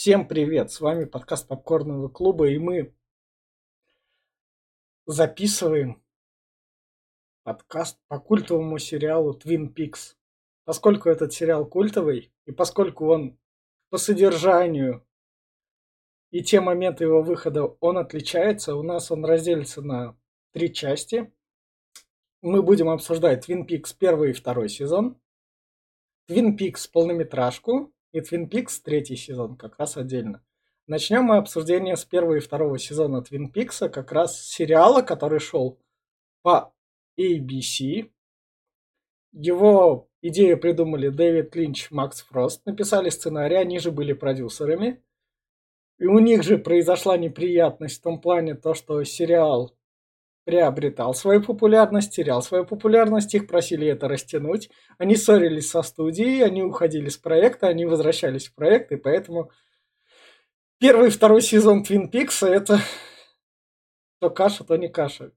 Всем привет! С вами подкаст Попкорного клуба, и мы записываем подкаст по культовому сериалу Twin Peaks. Поскольку этот сериал культовый, и поскольку он по содержанию и те моменты его выхода он отличается, у нас он разделится на три части. Мы будем обсуждать Twin Peaks первый и второй сезон, Twin Peaks полнометражку и Twin Peaks третий сезон как раз отдельно. Начнем мы обсуждение с первого и второго сезона Twin Peaks, как раз сериала, который шел по ABC. Его идею придумали Дэвид Линч, Макс Фрост, написали сценарий, они же были продюсерами. И у них же произошла неприятность в том плане, то, что сериал приобретал свою популярность, терял свою популярность, их просили это растянуть. Они ссорились со студией, они уходили с проекта, они возвращались в проект, и поэтому первый и второй сезон Твин Пикса это то каша, то не каша.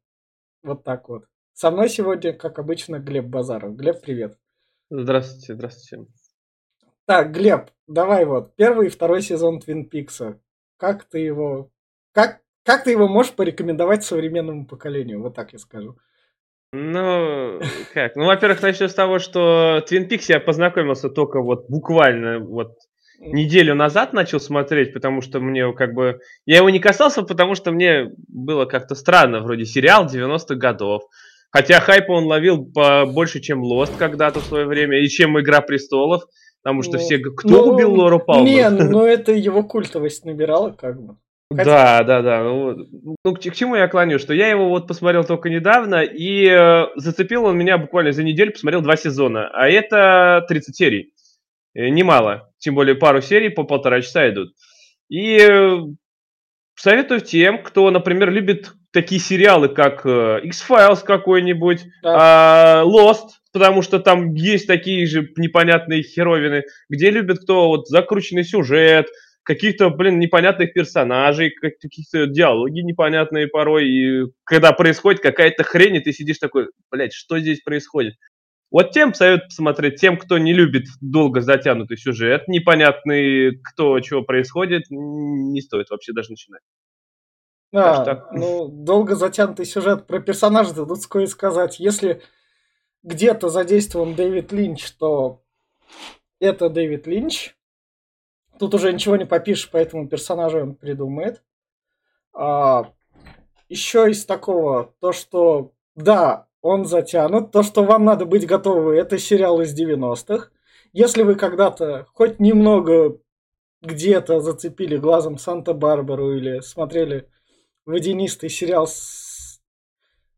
Вот так вот. Со мной сегодня, как обычно, Глеб Базаров. Глеб, привет. Здравствуйте, здравствуйте. Так, Глеб, давай вот, первый и второй сезон Твин Пикса. Как ты его... Как как ты его можешь порекомендовать современному поколению? Вот так я скажу. Ну, как? Ну, во-первых, начну с того, что Twin Peaks я познакомился только вот буквально вот неделю назад начал смотреть, потому что мне как бы... Я его не касался, потому что мне было как-то странно, вроде сериал 90-х годов. Хотя хайпа он ловил больше, чем Lost когда-то в свое время, и чем Игра Престолов, потому что ну, все... Кто ну, убил Лору Палмер? Не, ну это его культовость набирало как бы. Да, да, да. Ну, ну, к, к чему я клоню? Что я его вот посмотрел только недавно, и э, зацепил он меня буквально за неделю, посмотрел два сезона. А это 30 серий. Э, немало. Тем более пару серий по полтора часа идут. И э, советую тем, кто, например, любит такие сериалы, как э, X-Files какой-нибудь, да. э, Lost, потому что там есть такие же непонятные херовины, где любит кто вот закрученный сюжет, каких-то, блин, непонятных персонажей, каких-то диалоги непонятные порой, и когда происходит какая-то хрень, и ты сидишь такой, блядь, что здесь происходит? Вот тем совет посмотреть, тем, кто не любит долго затянутый сюжет, непонятный, кто, чего происходит, не стоит вообще даже начинать. Да, так, ну, долго затянутый сюжет про персонажа тут сколько сказать. Если где-то задействован Дэвид Линч, то это Дэвид Линч. Тут уже ничего не попишешь, поэтому персонажа он придумает. А, еще из такого, то, что да, он затянут, то, что вам надо быть готовы, это сериал из 90-х. Если вы когда-то хоть немного где-то зацепили глазом Санта-Барбару или смотрели водянистый сериал с,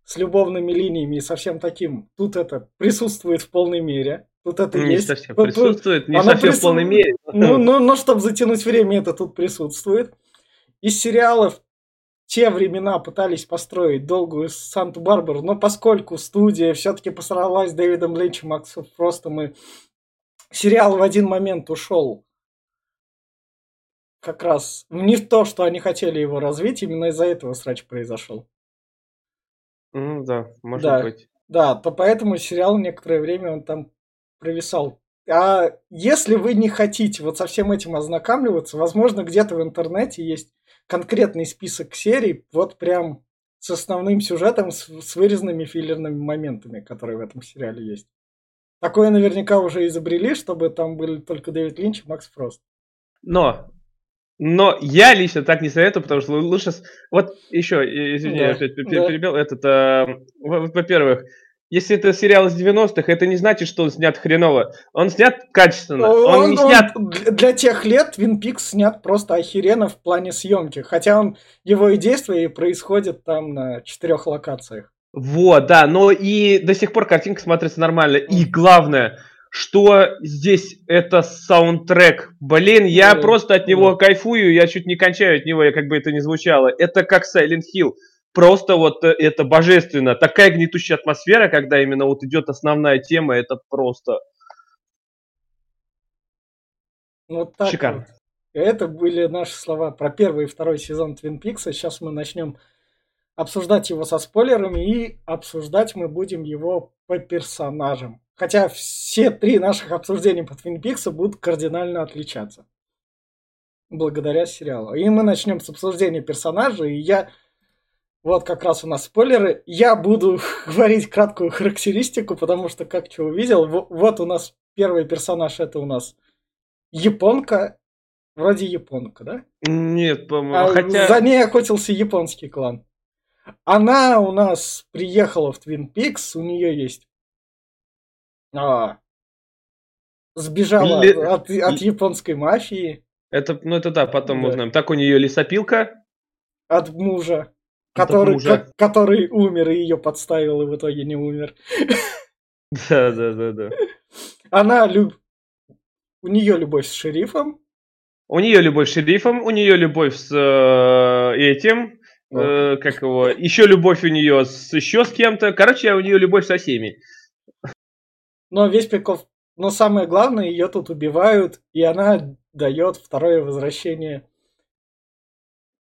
с любовными линиями и совсем таким, тут это присутствует в полной мере. Тут это не есть. совсем присутствует, не совсем прису... в полной мере. Ну, ну, но чтобы затянуть время, это тут присутствует. Из сериалов те времена пытались построить долгую Санту-Барбару, но поскольку студия все-таки посралась с Дэвидом Линчем, Максом Фростом, и сериал в один момент ушел как раз не в то, что они хотели его развить, именно из-за этого срач произошел. Ну да, может да. быть. Да, то поэтому сериал некоторое время он там провисал. А если вы не хотите вот со всем этим ознакомливаться, возможно, где-то в интернете есть конкретный список серий, вот прям с основным сюжетом, с, с вырезанными филлерными моментами, которые в этом сериале есть. Такое наверняка уже изобрели, чтобы там были только Дэвид Линч и Макс Фрост. Но, но я лично так не советую, потому что лучше... Вот еще, извини, да, я опять да. перебил. Этот, э, во-первых, если это сериал из 90-х, это не значит, что он снят хреново. Он снят качественно. Он, он не снят... Он, для тех лет Твин Пикс снят просто охеренно в плане съемки. Хотя он, его и действия происходят там на четырех локациях. Вот, да, но и до сих пор картинка смотрится нормально. И главное, что здесь это саундтрек. Блин, я mm просто от него mm кайфую, я чуть не кончаю от него, я как бы это ни звучало. Это как Silent Hill просто вот э, это божественно. Такая гнетущая атмосфера, когда именно вот идет основная тема, это просто вот так шикарно. Вот. Это были наши слова про первый и второй сезон Твин Пикса. Сейчас мы начнем обсуждать его со спойлерами и обсуждать мы будем его по персонажам. Хотя все три наших обсуждения по Твин Пиксу будут кардинально отличаться. благодаря сериалу. И мы начнем с обсуждения персонажей. И я вот как раз у нас спойлеры. Я буду говорить краткую характеристику, потому что как что увидел. Вот у нас первый персонаж, это у нас японка. Вроде японка, да? Нет, по-моему, А хотя... За ней охотился японский клан. Она у нас приехала в Твин Пикс, у нее есть... а, сбежала Ле- от, от японской мафии, Это, ну это да, потом Да. узнаем. Так у нее лесопилка. от мужа, который, мужа. ко- который умер и ее подставил и в итоге не умер. Да, да, да, да. Она люб... У нее любовь с шерифом. У нее любовь с шерифом, у нее любовь с э, этим, э, как его, еще любовь у нее с еще с кем-то. Короче, у нее любовь со всеми. Но весь прикол... Но самое главное, ее тут убивают, и она дает второе возвращение...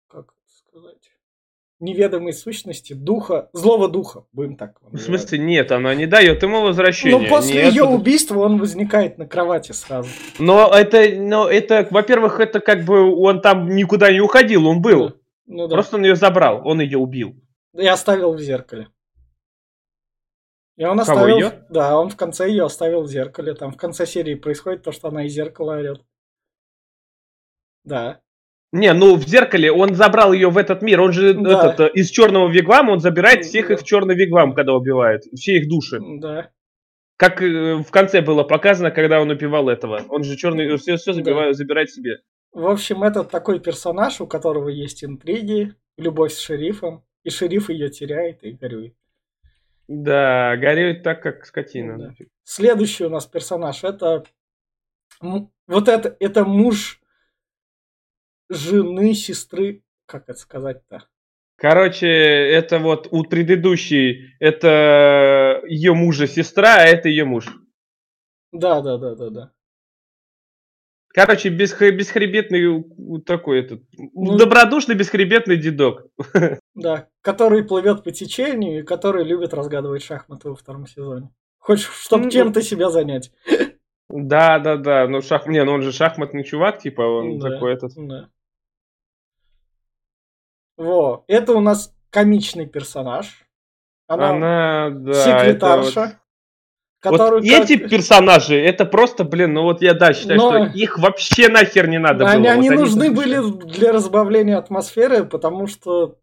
Как это сказать? Неведомой сущности, духа, злого духа, будем так В смысле, нет, она не дает ему возвращения. Ну, после Нет, ее потому- убийства он возникает на кровати сразу. Но это, но это, во-первых, это как бы он там никуда не уходил, он был. Ну да. Просто он ее забрал, он ее убил. И оставил в зеркале. И он Кого, оставил... её? Да, он в конце ее оставил в зеркале. Там в конце серии происходит то, что она из зеркала орет. Да. Не, ну в зеркале он забрал ее в этот мир. Он же Да. этот, э, из черного вигвама, он забирает всех Да. их в черный вигвам, когда убивает. Все их души. Да. Как э, в конце было показано, когда он убивал этого. Он же черный, все, все Да. забирает себе. В общем, это такой персонаж, у которого есть интриги, любовь с шерифом, и шериф ее теряет и горюет. Да, горюет так, как скотина. Да. Следующий у нас персонаж это вот это это муж жены сестры, как это сказать-то? Короче, это вот у предыдущей, это ее мужа сестра, а это ее муж. Да, да, да, да, да. Короче, бесх- бесхребетный такой этот, Ну- добродушный бесхребетный дедок. Да, который плывет по течению и который любит разгадывать шахматы во втором сезоне. Хочешь, чтобы Ну, чем-то себя занять. Да, да, да. Ну, шах... не, ну он же шахматный чувак, типа, он Да, такой этот. Да. Во, это у нас комичный персонаж. Она, Она, да. секретарша, это вот- которую Вот как- эти персонажи, это просто, блин, ну вот я, да, считаю, Но- что их вообще нахер не надо они, было. они Вот нужны тут- были для разбавления атмосферы, потому что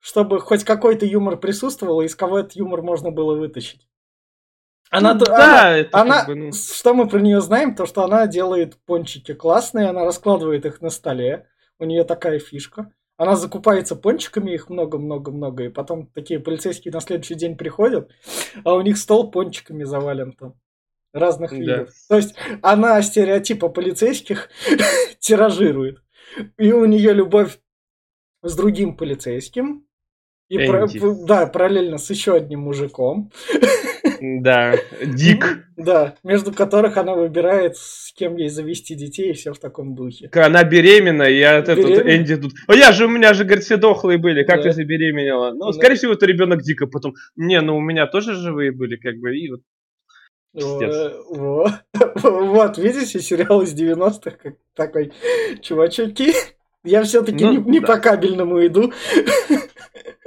чтобы хоть какой-то юмор присутствовал, из кого этот юмор можно было вытащить. Она, Ну да, она- это она- как бы, ну... Что мы про нее знаем? То, что она делает пончики классные, она раскладывает их на столе. У нее такая фишка. Она закупается пончиками, их много-много-много, и потом такие полицейские на следующий день приходят, а у них стол пончиками завален там разных Да. видов. То есть она стереотипа полицейских тиражирует. И у нее любовь с другим полицейским. И про- Энди. да, параллельно с еще одним мужиком. Да, Дик. Да, между которых она выбирает, с кем ей завести детей и все в таком духе. Она беременна, и от этого? Энди тут... А я же, у меня же, говорит, все дохлые были, как Да. ты забеременела? Ну, Да. скорее всего, это ребенок Дика потом. Не, ну у меня тоже живые были, как бы, и вот. Э, Вот, видите, сериал из 90-х, как такой, чувачки, я все-таки Ну, не, не да. по кабельному иду.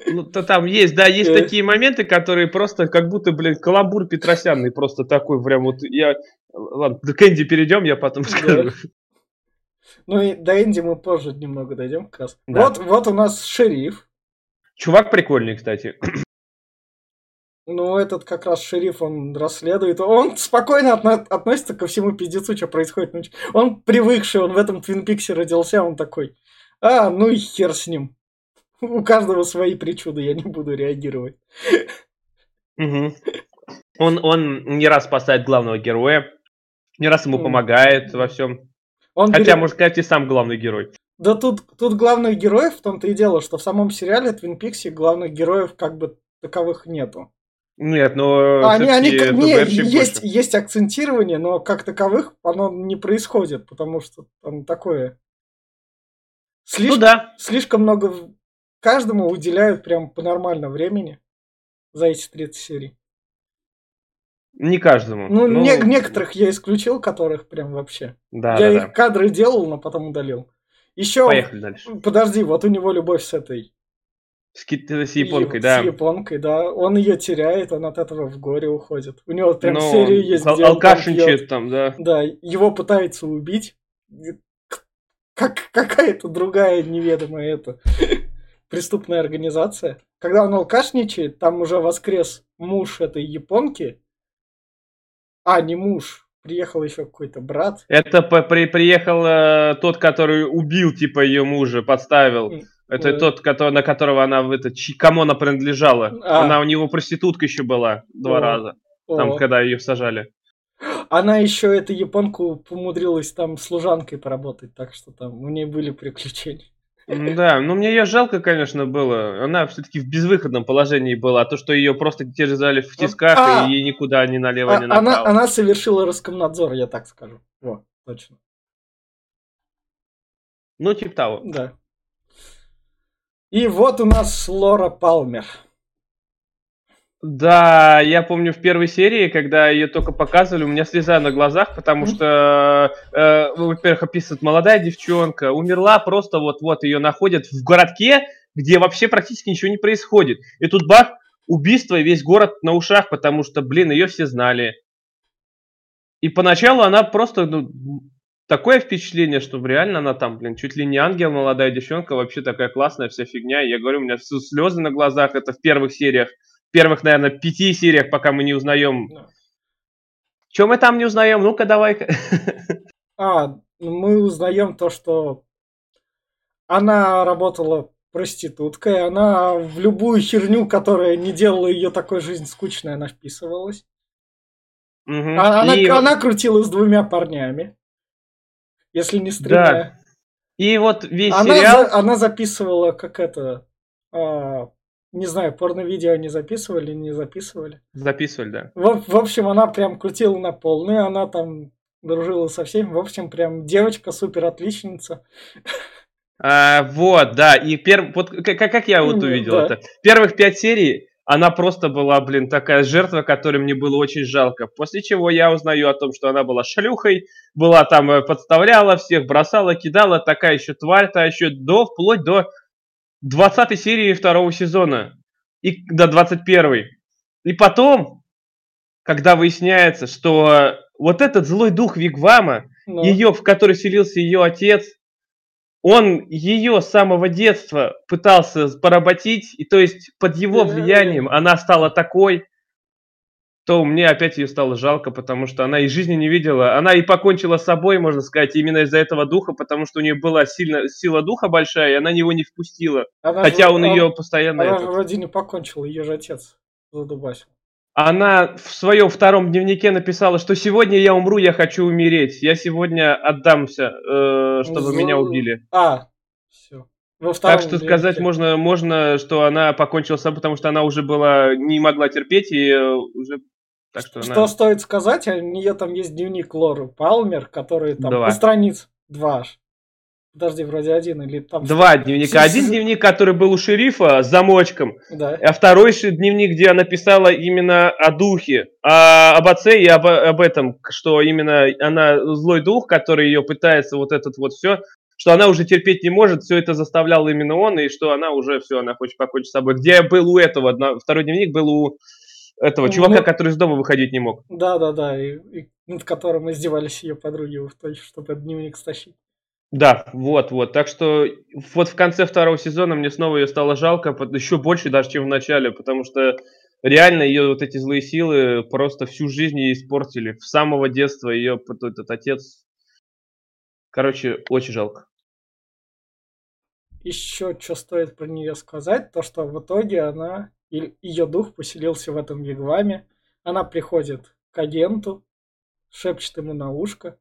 Ну, то там есть, да, есть Э. такие моменты, которые просто как будто, блин, каламбур Петросянный просто такой прям вот, я... Ладно, к Энди перейдем, я потом скажу. Ну и до Энди мы позже немного дойдем как раз. Да. Вот, вот у нас шериф. Чувак прикольный, кстати. Ну, этот как раз шериф, он расследует. Он спокойно отно- относится ко всему пиздецу, что происходит. Он привыкший, он в этом Твин Пиксе родился, он такой, а, ну и хер с ним. У каждого свои причуды, я не буду реагировать. Мгм. Он, он не раз спасает главного героя, не раз ему помогает во всем. Он Хотя, берет- можно сказать, и сам главный герой. Да тут, тут главных героев в том-то и дело, что в самом сериале Твин Пиксе главных героев как бы таковых нету. Нет, но они, они, всё-таки как- не, есть, больше. есть акцентирование, но как таковых оно не происходит, потому что там такое... Ну Слишком, да, слишком много каждому уделяют прям по нормально времени за эти 30 серий. не каждому. Ну, не- некоторых я исключил, которых прям вообще. Да, я да, их да. кадры делал, но потом удалил. Еще, Поехали дальше. подожди, вот у него любовь с этой. С, кит- с японкой, С да. японкой, да. Он ее теряет, он от этого в горе уходит. У него прям Ну, серия есть, ал- где там алкашничает пьет. там, да. Да, его пытаются убить. Как какая-то другая неведомая это преступная организация. Когда он алкашничает, там уже воскрес муж этой японки. А, не муж. Приехал еще какой-то брат. Это при- приехал э, тот, который убил, типа, ее мужа, подставил. Это э. тот, который, на которого она, это, кому она принадлежала. А. Она у него проститутка еще была два О. раза, там, О. когда ее сажали. Она еще эту японку помудрилась там служанкой поработать, так что там у нее были приключения. Да, ну мне ее жалко, конечно, было. Она все-таки в безвыходном положении была. То, что ее просто терзали в тисках, А. и никуда ни налево, А- ни она, направо. она совершила Роскомнадзор, я так скажу. Вот, точно. Ну, типа того. Да. И вот у нас Лора Палмер. Да, я помню в первой серии, когда ее только показывали, у меня слеза на глазах, потому что, э, ну, во-первых, описывает молодая девчонка, умерла просто вот-вот, ее находят в городке, где вообще практически ничего не происходит. И тут бах, убийство, и весь город на ушах, потому что, блин, ее все знали. И поначалу она просто, ну, такое впечатление, что реально она там, блин, чуть ли не ангел, молодая девчонка, вообще такая классная вся фигня. И я говорю, у меня все слезы на глазах, это в первых сериях, первых, наверное, пяти сериях, пока мы не узнаем. Да. Что мы там не узнаем? Ну-ка, давай-ка. А, мы узнаем то, что она работала проституткой, она в любую херню, которая не делала ее такой жизнь скучной, она вписывалась. Мгм. А- Она, И- она крутила с двумя парнями, если не с тремя. И вот весь Она, сериал... за- она записывала, как это, а, не знаю, порно-видео они записывали, не записывали. Записывали, да. В, в общем, она прям крутила на полную, она там дружила со всеми. В общем, прям девочка супер отличница. А, вот, да, и перв... вот как, как я вот увидел да. это. Первых пять серий она просто была, блин, такая жертва, которой мне было очень жалко. После чего я узнаю о том, что она была шлюхой, была там, э, подставляла всех, бросала, кидала, такая еще тварь, та еще до, вплоть до 20 серии второго сезона. И до 21 И потом, когда выясняется, что вот этот злой дух Вигвама, Ну, ее, в которой селился ее отец, он ее с самого детства пытался поработить, и то есть под его влиянием она стала такой, то мне опять ее стало жалко, потому что она и жизни не видела. Она и покончила с собой, можно сказать, именно из-за этого духа, потому что у нее была сильно, сила духа большая, и она его не впустила. она Хотя же- он а- ее постоянно... Она этот- же вроде не покончила, ее же отец задубасил. Она в своем втором дневнике написала, что сегодня я умру, я хочу умереть. Я сегодня отдамся, э, чтобы За- меня убили. А, все. Во Так что дневнике. сказать можно, можно, что она покончила с собой, потому что она уже была, не могла терпеть и э, уже... Так что, Что она... стоит сказать, у нее там есть дневник Лоры Палмер, который там Два. страниц два аж. Подожди, вроде один или там... Два дневника. Один дневник, который был у шерифа с замочком, Да. а второй дневник, где она писала именно о духе, а, об отце и об, об этом, что именно она злой дух, который ее пытается вот этот вот все, что она уже терпеть не может, все это заставлял именно он, и что она уже все, она хочет покончить с собой. Где был у этого, второй дневник был у этого Ну, чувака, ну- который из дома выходить не мог. Да, да, да. И, и над которым издевались ее подруги, чтобы этот дневник стащить. Да, вот, вот. Так что вот в конце второго сезона мне снова ее стало жалко, еще больше даже, чем в начале, потому что реально ее вот эти злые силы просто всю жизнь ей испортили. В самого детства ее этот отец. Короче, очень жалко. Еще что стоит про нее сказать, то что в итоге она, ее дух поселился в этом вигваме. Она приходит к агенту, шепчет ему на ушко.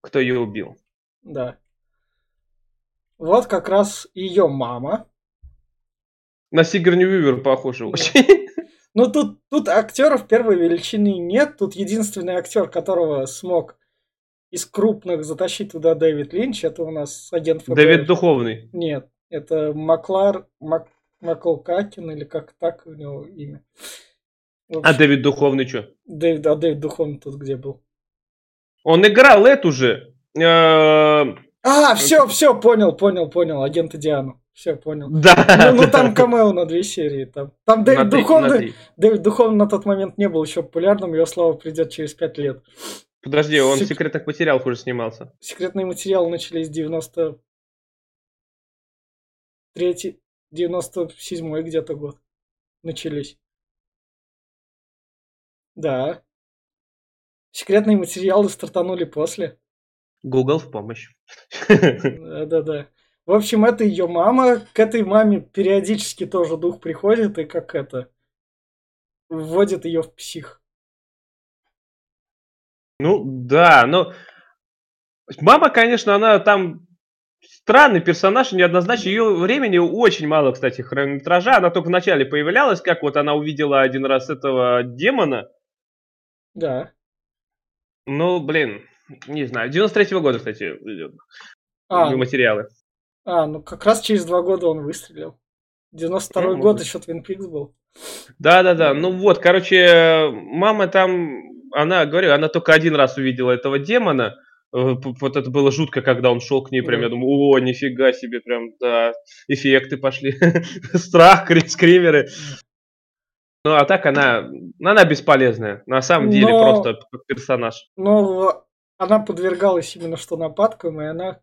Кто ее убил? Да. Вот как раз ее мама. На Сигарни Вивер похоже очень. Ну, тут, тут актеров первой величины нет. Тут единственный актер, которого смог из крупных затащить туда Дэвид Линч, это у нас агент ФБР. Давид Духовный. Нет, это Маклар, Мак, Маклкакин, или как так у него имя. В А общем, Дэвид Духовный что? Дэвид, а Дэвид Духовный тут где был? Он играл эту же. э, А, А, все, все, понял, понял, понял. Агента Диану. Все, понял. Да. Ну, ну там камео на две серии. Там, там Дэвид, На три- на Духовный, три. Дэвид Духовный на тот момент не был еще популярным, его слава придет через пять лет. Подожди, он в Сек- секретных материалах уже снимался. Секретные материалы начались в 93 97 где-то год. Начались. Да. Секретные материалы стартанули после. Google в помощь. Да-да-да. В общем, это ее мама. К этой маме периодически тоже дух приходит и как это вводит ее в псих. Ну, да, но... Мама, конечно, она там странный персонаж, неоднозначный. Ее времени очень мало, кстати, хронометража. Она только вначале появлялась, как вот она увидела один раз этого демона. Да. Ну, блин, не знаю. 93-го года, кстати, идет А, материалы. а, ну как раз через два года он выстрелил. 92 Ну, год еще Твин Пикс был. Да-да-да, ну вот, короче, мама там, она, говорю, она только один раз увидела этого демона. Э, Вот это было жутко, когда он шел к ней, прям, я думаю, о, нифига себе, прям, да, эффекты пошли. Страх, кри- скримеры. Ну, а так она, она бесполезная. На самом деле, Но- просто персонаж. Но она подвергалась именно что нападкам, и она...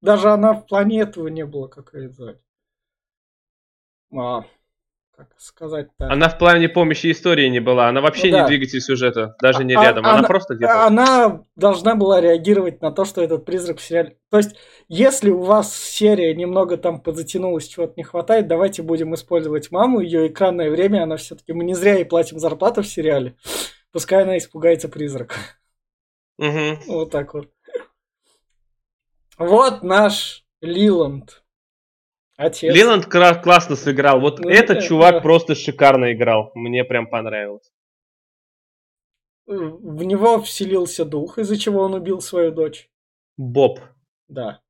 Даже она в плане этого не была, как ее звать. А, как сказать-то? Она в плане помощи истории не была. Она вообще Ну не да. двигатель сюжета, даже не А- рядом. Она она- просто где-то... Она должна была реагировать на то, что этот призрак в сериале... То есть, если у вас серия немного там подзатянулась, чего-то не хватает, давайте будем использовать маму, ее экранное время, она все-таки... Мы не зря ей платим зарплату в сериале. Пускай она испугается призрака. Мгм. Вот так вот. Вот наш Лиланд. Отец. Лиланд кра- классно сыграл. Вот Ну, этот э, чувак просто шикарно играл. Мне прям понравилось. В него вселился дух, из-за чего он убил свою дочь. Боб. Да.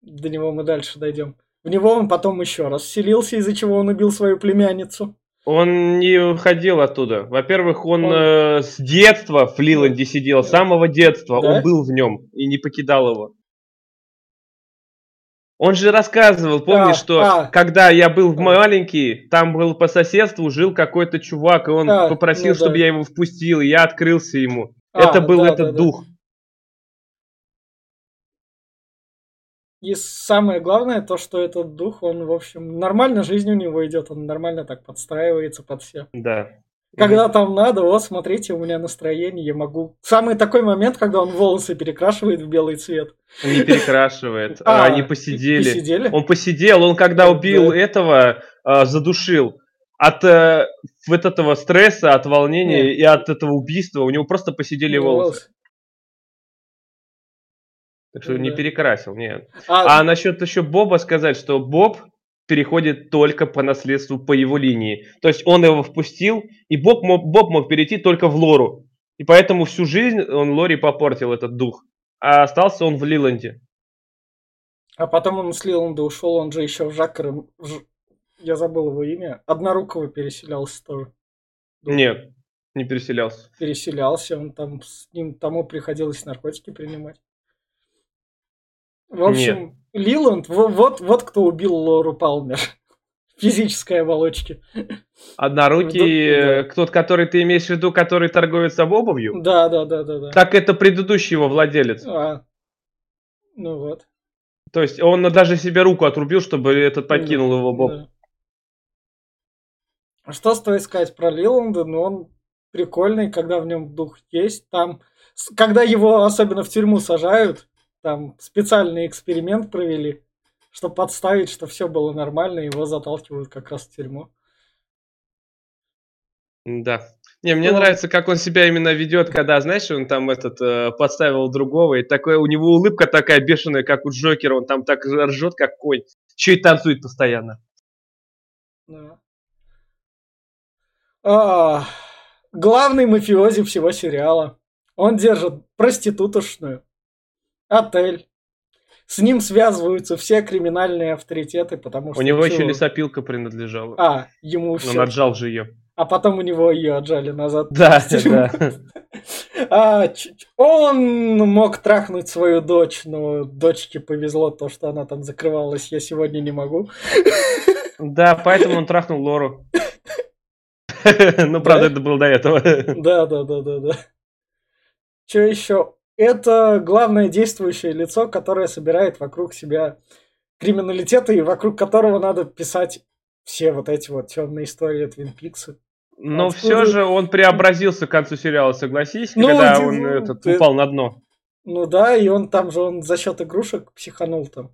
До него мы дальше дойдем. В него он потом еще раз вселился, из-за чего он убил свою племянницу. Он не уходил оттуда. Во-первых, он, Он- э, с детства в Лиланде сидел, с самого детства. Да? Он был в нем и не покидал его. Он же рассказывал, помнишь, А, что а. когда я был А. маленький, там был по соседству жил какой-то чувак, и он А, попросил, ну да. чтобы я его впустил, и я открылся ему. А, Это был да, этот да, да. дух. И самое главное, то, что этот дух, он, в общем, нормально жизнь у него идет, он нормально так подстраивается под все. Да. Когда там надо, вот, смотрите, у меня настроение, я могу... Самый такой момент, когда он волосы перекрашивает в белый цвет. Не перекрашивает. А, а, Они посидели. посидели? Он посидел, он когда Да. убил этого, а, задушил. От э, вот этого стресса, от волнения Не. и от этого убийства у него просто посидели Ну, волосы. Так что Ну не да. перекрасил, нет. А, А насчет еще Боба сказать, что Боб переходит только по наследству по его линии. То есть он его впустил, и Боб мог, Боб мог перейти только в Лору. И поэтому всю жизнь он Лори попортил этот дух. А остался он в Лиланде. а потом он с Лиланда ушел, он же еще в Жаккера... в Ж- Я забыл его имя. Однорукого переселялся тоже. Дух. Нет, не переселялся. Переселялся, он там с ним тому приходилось наркотики принимать. В общем, Лиланд, во- вот, вот кто убил Лору Палмер. Физической оболочке. Однорукий, Да, э, тот, который ты имеешь в виду, который торгует обувью? Да, да, да, да, да. Так это предыдущий его владелец. А, ну вот. То есть он даже себе руку отрубил, чтобы этот покинул его Боб. Да. Что стоит сказать про Лиланда? Ну, он прикольный, когда в нем дух есть. Там, когда его особенно в тюрьму сажают, там специальный эксперимент провели, чтобы подставить, что все было нормально, его заталкивают как раз в тюрьму. Да. Не, мне Ну, нравится, как он себя именно ведет, когда, знаешь, он там этот э, подставил другого, и такое у него улыбка такая бешеная, как у Джокера, он там так ржет, как конь. Че и танцует постоянно. Да. А, главный мафиози всего сериала. Он держит проститутошную, отель. С ним связываются все криминальные авторитеты, потому что... У него еще лесопилка принадлежала. А, ему Он все. отжал же ее. А потом у него ее отжали назад. Да, да. А, он мог трахнуть свою дочь, но дочке повезло то, что она там закрывалась. Я сегодня не могу. Да, поэтому он трахнул Лору. Ну, правда, это было до этого. Да, да, да, да, да. Что еще? Это главное действующее лицо, которое собирает вокруг себя криминалитет, и вокруг которого надо писать все вот эти вот темные истории Твин Пикса. Но Откуда- все же он преобразился к концу сериала, согласись, Ну, когда ди- он ну, этот, ты- упал на дно. Ну да, и он там же, он за счет игрушек психанул там.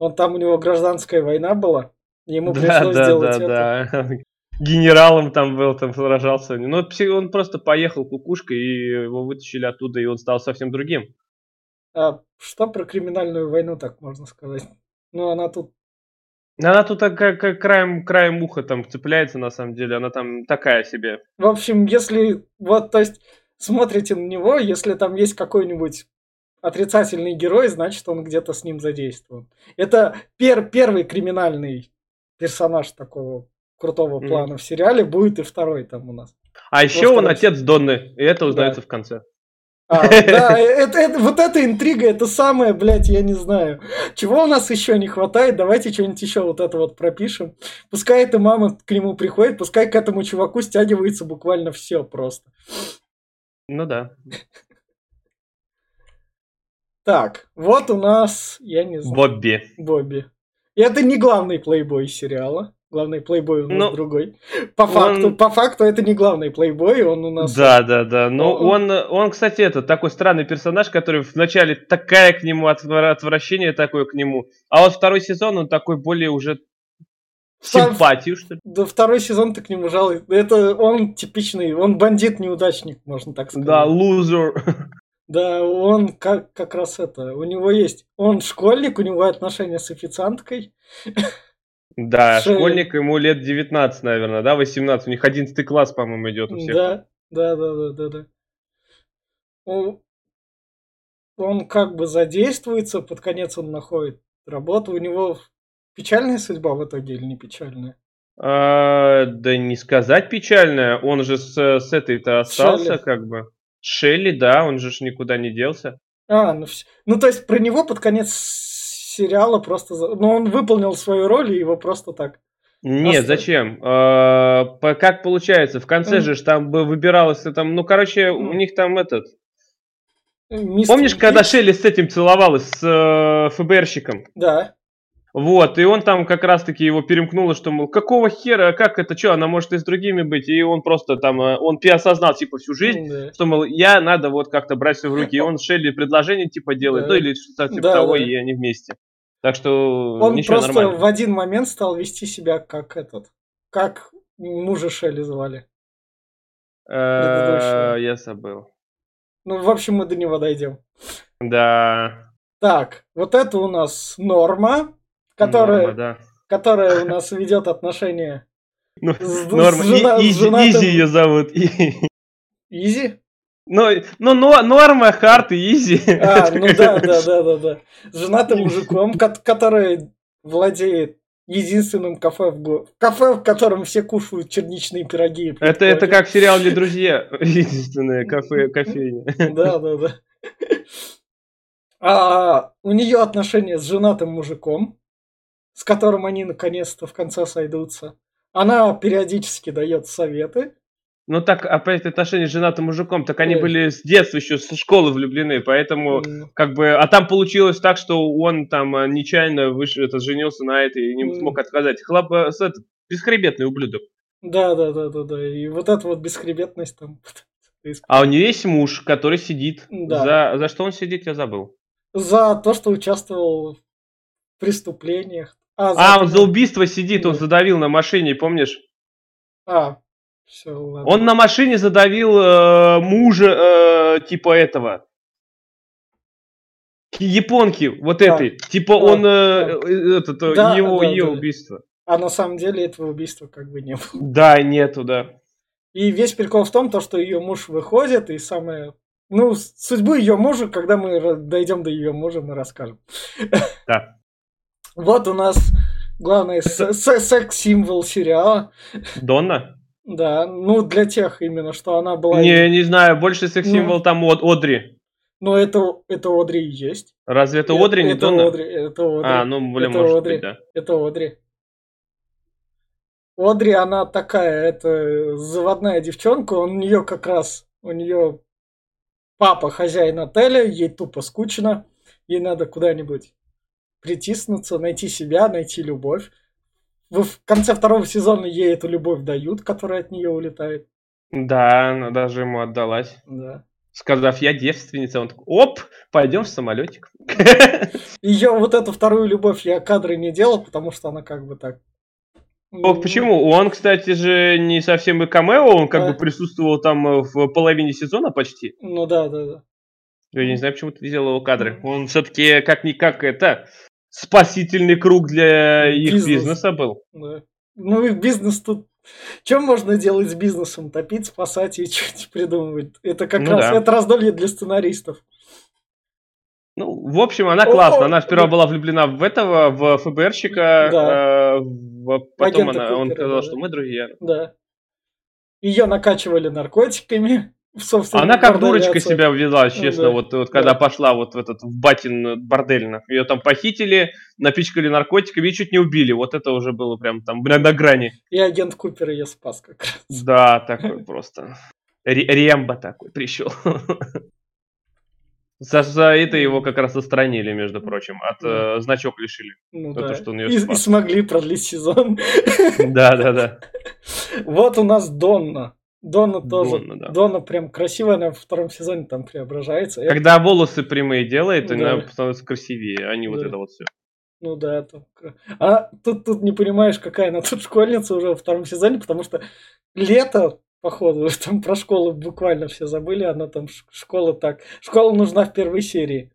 Он там, у него гражданская война была, ему Да, пришлось да, сделать да, это. да. Генералом там был, там сражался. Ну, пси- он просто поехал кукушкой, и его вытащили оттуда, и он стал совсем другим. А что про криминальную войну так можно сказать? Ну, она тут Она тут как, как краем, краем уха там цепляется, на самом деле. Она там такая себе. В общем, если вот, то есть, смотрите на него, если там есть какой-нибудь отрицательный герой, значит, он где-то с ним задействован. Это пер- первый криминальный персонаж такого крутого Мгм. плана в сериале, будет и второй там у нас. А еще он отец Донны, и это узнается в конце. А, да, это, это- вот эта интрига, это самое, блядь, я не знаю. Чего у нас еще не хватает, давайте что-нибудь еще вот это вот пропишем. Пускай эта мама к нему приходит, пускай к этому чуваку стягивается буквально все просто. Ну да. Так, вот у нас, я не знаю, Бобби. Бобби. И это не главный плейбой сериала. Главный плейбой у нас Ну, другой. По он- факту, по факту это не главный плейбой, он у нас... Да, да, да. Но Он- он, он, кстати, это такой странный персонаж, который вначале такая к нему отвра- отвращение такое к нему, а вот второй сезон он такой более уже симпатию, что ли. Да второй сезон ты к нему жалуй. Это он типичный, он бандит-неудачник, можно так сказать. Да, лузер. Да, он как, как раз это, у него есть, он школьник, у него отношения с официанткой. Да, Шея. школьник, ему лет 19, наверное, да, 18. У них 11 класс, по-моему, идет у всех. Да, да, да, да, да, да. Он, он как бы задействуется, под конец он находит работу. У него печальная судьба в итоге или не печальная? А, да не сказать печальное, он же с, с этой-то остался, Шелли. как бы. Шелли, да, он же ж никуда не делся. А, ну, ну то есть про него под конец сериала просто... за- Ну он выполнил свою роль, и его просто так... Нет, Оста- зачем? А, как получается? В конце же там бы выбиралось, э, там, ну, короче, у них там этот... Мистер Помнишь, когда Пикс- Шелли с этим целовалась, с э, ФБРщиком? Да. Вот, и он там как раз-таки его перемкнуло, что, мол, какого хера, как это, что, она может и с другими быть, и он просто там, э, он осознал, типа, всю жизнь, Да. что, мол, я надо вот как-то брать все в руки, и он Шелли предложение, типа, делает, Да. ну, или что-то типа Да, того, да. и они вместе. Так что, Он ничего, просто нормально. в один момент стал вести себя как этот, как мужа Шелли звали. Э. Я забыл. Ну, в общем, мы до него дойдем. Да. Так, вот это у нас Норма, которая, Норма, да. которая у нас ведет отношения Ну, с, Норма. с жена- И- с Изи, женатым- Изи ее зовут. Изи? Ну, ну, но- Норма, Харт и Изи. А, ну да, да, да, да, да. С женатым мужиком, ко- который владеет единственным кафе в го- Кафе, в котором все кушают черничные пироги. Это, это как в сериале «Друзья». Единственное кафе, кофейня. Да, да, да. А у нее отношения с женатым мужиком, с которым они наконец-то в конце сойдутся. Она периодически дает советы. Ну так, опять отношения с женатым мужиком, так они Ой. были с детства еще, со школы влюблены, поэтому М, как бы, а там получилось так, что он там а, нечаянно выш, это, женился на этой и не М. смог отказать. Хлоп, э, этот, бесхребетный ублюдок. Да, да, да, да, да. И вот эта вот бесхребетность там. А у нее есть муж, который сидит. Да. За, за что он сидит, я забыл. За то, что участвовал в преступлениях. А, А, он за убийство сидит, он Да. задавил на машине, помнишь? А, все, ладно. Он на машине задавил э, мужа э, типа этого. Ки- Японки, вот Да. этой. Типа Да, он, э, э, этот, э, Да, его, да, ее да. убийство. А на самом деле этого убийства как бы не было. Да, нету, да. И весь прикол в том, то, что ее муж выходит, и самое... Ну, судьбу ее мужа, когда мы дойдем до ее мужа, мы расскажем. Да. Вот у нас главный секс-символ сериала. Донна? Да, ну для тех именно, что она была... Не, не знаю, больше секс-символ Ну. там Од- Одри. Но это, это Одри и есть. Разве это Э- Одри, не это Донна? Одри, это Одри. А, ну, блин, Это может Одри. быть, да. Это Одри. Одри, она такая, это заводная девчонка, он у нее как раз, у нее папа хозяин отеля, ей тупо скучно, ей надо куда-нибудь притиснуться, найти себя, найти любовь. В конце второго сезона ей эту любовь дают, которая от нее улетает. Да, она даже ему отдалась. Да. Сказав, я девственница, он такой, оп, пойдем в самолетик. Ее вот эту вторую любовь я кадры не делал, потому что она как бы так. О, почему? Он, кстати же, не совсем и камео, он как Да. бы присутствовал там э, в половине сезона почти. Ну да, да, да. Я не знаю, почему ты видел его кадры. Он все-таки как-никак это спасительный круг для их Бизнес. бизнеса был. Да. Ну и бизнес тут... Чем можно делать с бизнесом? Топить, спасать и что-нибудь придумывать. Это как Ну раз да. это раздолье для сценаристов. Ну, в общем, она классная. Она сперва да. была влюблена в этого, в ФБРщика, Да. э, в- потом Агента она, он Купера, сказал, да, что мы друзья. Да. Ее накачивали наркотиками. Собственно, Она как дурочка себя вела, честно, да. вот, вот когда Да. пошла вот в этот в батин бордель. Ее там похитили, напичкали наркотиками и чуть не убили. Вот это уже было прям там на грани. И агент Купер ее спас как раз. Да, такой просто. Ре- Рембо такой пришел. За, за это его как раз отстранили, между прочим, от э, значок лишили. Ну то, да. что он её и, и смогли продлить сезон. Да, да, да. Вот у нас Донна. Донна тоже. Донна, да. Донна прям красивая, она во втором сезоне там преображается. Это- Когда волосы прямые делает, Да. она становится красивее, а не вот Да. это вот все. Ну да, там... А тут, тут не понимаешь, какая она тут школьница уже во втором сезоне, потому что лето, походу, там про школу буквально все забыли, она там школа так... Школа нужна в первой серии.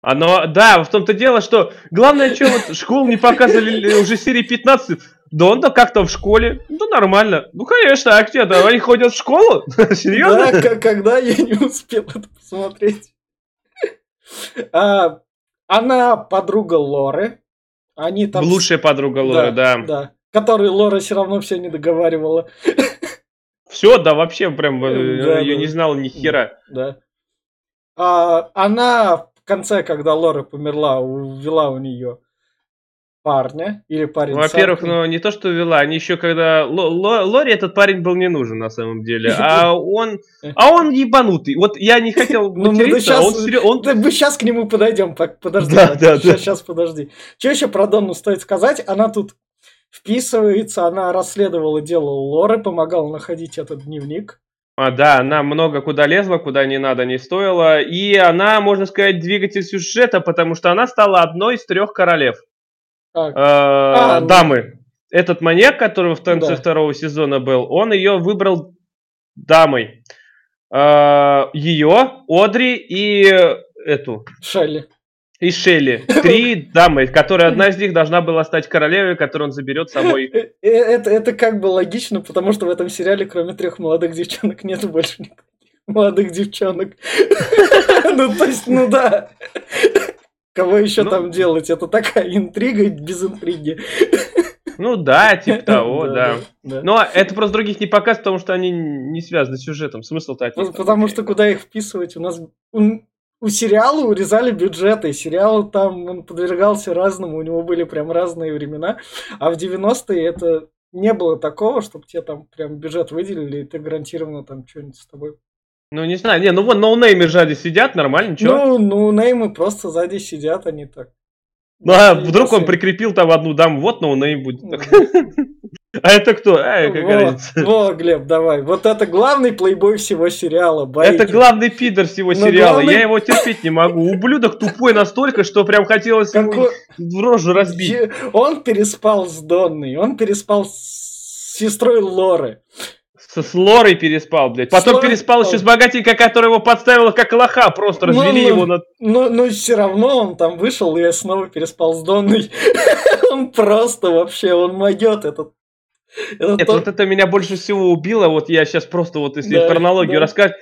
Оно, да, в том-то дело, что главное, что вот школу не показывали ли уже серии 15. Да он-то как-то в школе. Ну, нормально. Ну, конечно, а где? Да, они ходят в школу? Серьезно? Да, когда я не успел это посмотреть. А, она подруга Лоры. Они там... Лучшая подруга Лоры, да. Да. Который Лора все равно все не договаривала. Все, да, вообще прям э, ее не знал ни хера. Да. А, она в конце, когда Лора померла, увела у нее парня или парень. Во-первых, ну не то, что вела, они еще когда... Ло- Ло- Лоре этот парень был не нужен на самом деле, а он... А он ебанутый. Вот я не хотел Ну, мы материться, а он, он Да мы сейчас к нему подойдем, подожди. Да, да, сейчас, да. сейчас подожди. Что еще про Донну стоит сказать? Она тут вписывается, она расследовала дело Лоры, помогала находить этот дневник. А, да, она много куда лезла, куда не надо, не стоило. И она, можно сказать, двигатель сюжета, потому что она стала одной из трех королев. А, Э, А, ну. дамы. Этот маньяк, который в конце Да. второго сезона был, он ее выбрал дамой. Э, ее, Одри и эту, Шелли. и Шелли. Три дамы, которые одна из них должна была стать королевой, которую он заберет с собой. Э, Это, это как бы логично, потому что в этом сериале, кроме трех молодых девчонок, нету больше никаких молодых девчонок. Ну, то есть, ну да. Кого еще Ну. там делать? Это такая интрига без интриги. Ну да, типа того, да. да. Но это просто других не показывает, потому что они не связаны с сюжетом. Них По- там Потому что куда их вписывать? У нас у, у сериала урезали бюджеты. Сериал там он подвергался разному, у него были прям разные времена. А в 90-е это не было такого, чтобы тебе там прям бюджет выделили, и ты гарантированно там что-нибудь с тобой. Ну не знаю, не, ну вон ноунеймы сзади сидят, нормально, ничего. Ну, ну, неймы просто сзади сидят, они так. Ну, а вдруг он прикрепил там одну даму, вот noname будет. А это кто? Какая Во, разница. во, Глеб, давай. Вот это главный плейбой всего сериала. Это главный пидор всего Ну, сериала. Я его терпеть не могу. Ублюдок тупой настолько, что прям хотелось ему в рожу разбить. Он переспал с Донной, он переспал с сестрой Лоры. Со с Лорой переспал, блядь. Потом Лорой переспал еще с богатенькой, которая его подставила как лоха. Просто Ну, развели ну. его на... Но, но все равно он там вышел и снова переспал с Донной. Он просто вообще, он могет этот. Это Нет, вот это меня больше всего убило. Вот я сейчас просто вот если Да, хронологию да. рассказать.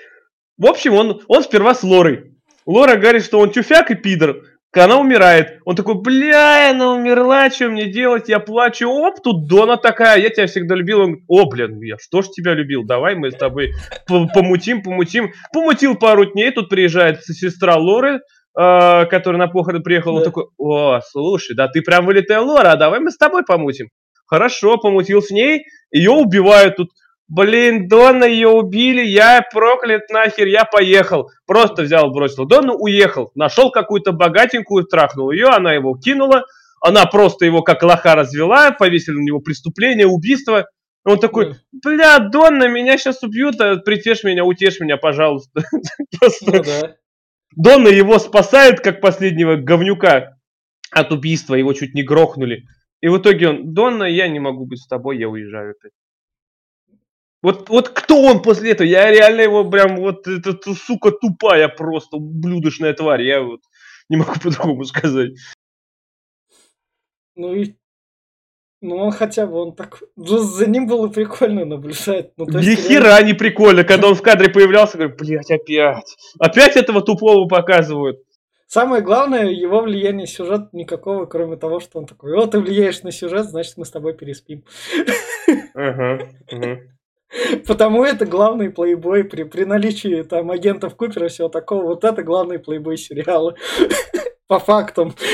В общем, он, он сперва с Лорой. Лора говорит, что он тюфяк и пидор. Когда она умирает, он такой, бля, она умерла, что мне делать? Я плачу, оп, тут Дона такая, я тебя всегда любил. Он, о, блин, я что ж тебя любил, давай мы с тобой помутим, помутим. Помутил пару дней, тут приезжает сестра Лоры, э, которая на похороны приехала, он такой, о, слушай, да ты прям вылитая Лора, а давай мы с тобой помутим. Хорошо, помутил с ней, ее убивают тут. Блин, Донна ее убили, я проклят нахер, я поехал. Просто взял, бросил Донну, уехал. Нашел какую-то богатенькую, трахнул ее, она его кинула. Она просто его как лоха развела, повесили на него преступление, убийство. Он такой, бля, Донна, меня сейчас убьют, а притешь меня, утешь меня, пожалуйста. Ну Донна его спасает, как последнего говнюка от убийства, его чуть не грохнули. И в итоге он, Донна, я не могу быть с тобой, я уезжаю опять. Вот, вот кто он после этого? Я реально его прям вот, этот, сука, тупая просто, блюдочная тварь. Я вот не могу по-другому сказать. Ну и ну, он хотя бы, он так... Ну, за ним было прикольно наблюдать. Ну, Ни хера не прикольно, когда он в кадре появлялся, говорю, блядь, опять. Опять этого тупого показывают. Самое главное, его влияние сюжет никакого, кроме того, что он такой, вот ты влияешь на сюжет, значит, мы с тобой переспим. Ага, ага. Потому это главный плейбой при, при наличии там агентов Купера и всего такого. Вот это главный плейбой сериала. По фактам.